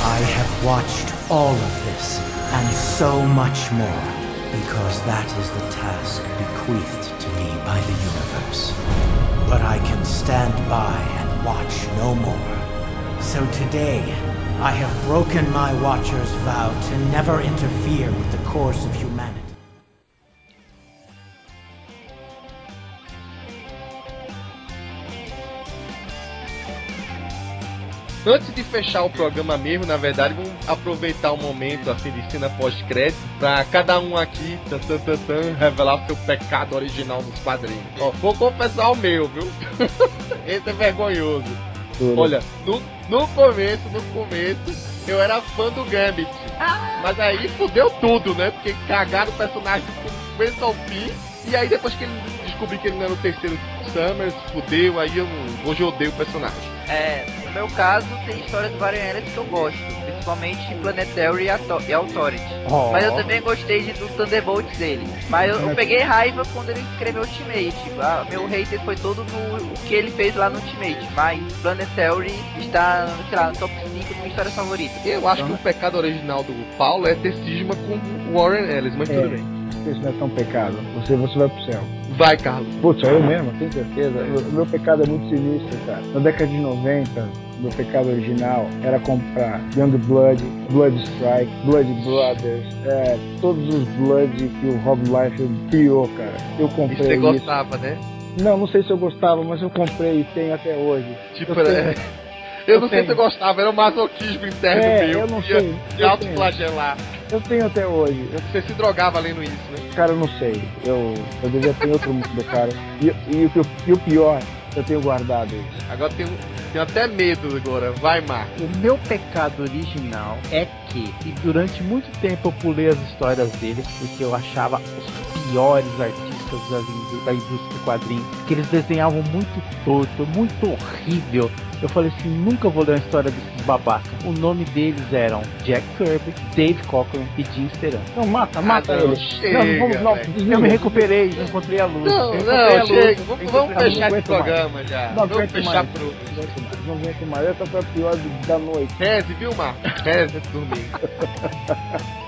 I have watched all of this, and so much more, because that is the task bequeathed to me by the universe. But I can stand by and watch no more. So today, I have broken my Watcher's vow to never interfere with the course of humanity. Antes de fechar o programa mesmo, na verdade, vamos aproveitar o um momento assim de cena pós-crédito para cada um aqui tan, tan, tan, tan, revelar seu pecado original nos quadrinhos. Ó, vou confessar o meu, viu? Esse é vergonhoso. Tudo. Olha, no, no começo, no começo, eu era fã do Gambit. Ah. Mas aí fudeu tudo, né? Porque cagaram o personagem do começo ao fim. E aí depois que ele descobri que ele não era o terceiro Summers, fudeu, aí eu, hoje eu odeio o personagem. É, No meu caso, tem histórias do Warren Ellis que eu gosto, principalmente Planetary e, e Authority. Oh. Mas eu também gostei de, do Thunderbolts dele. Mas eu, eu peguei raiva quando ele escreveu Ultimate. Ah, meu hater foi todo no o que ele fez lá no Ultimate. Mas Planetary está, sei lá, no top 5 de minha história favorita. Eu acho que o pecado original do Paulo é ter cisma com o Warren Ellis, mas É. tudo bem. Isso não é tão pecado. Você, você vai pro céu. Vai, Carlos. Putz, sou eu mesmo, tenho certeza. O meu pecado é muito sinistro, cara. Na década de 90, meu pecado original era comprar Young Blood, Blood Strike, Blood Brothers, é, todos os Blood que o Rob Liefeld criou, cara. Eu E comprei você isso. gostava, né? Não, não sei se eu gostava, mas eu comprei e tenho até hoje. Tipo, Eu tenho. Eu Eu não sei se eu tenho. gostava, era um masoquismo interno É, meu. eu não ia sei, eu autoflagelar. Eu tenho até hoje. Eu, Você se drogava lendo isso, né? cara, eu não sei. Eu, eu devia ter outro mundo, cara. E, e, eu- e o pior, eu tenho guardado isso. Agora tenho, tenho até medo agora. Vai, Marcos. O meu pecado original é que, e durante muito tempo eu pulei as histórias deles, porque eu achava os piores artistas da, da indústria de quadrinhos, que eles desenhavam muito torto, muito horrível. Eu falei assim, nunca vou ler uma história desses babacas. O nome deles eram Jack Kirby, Dave Cockrum e Jim Steran. Não, mata, mata Ah, não, ele. chega, não, vamos, não. Eu me recuperei, eu encontrei a luz. Não, encontrei a não, luz. chega. Vamos, vamos fechar esse mais. programa já. Não vamos fechar mais. hoje. Não aguento mais, não. Essa foi a pior da noite. Reze, viu, Marcos? Reze dormir.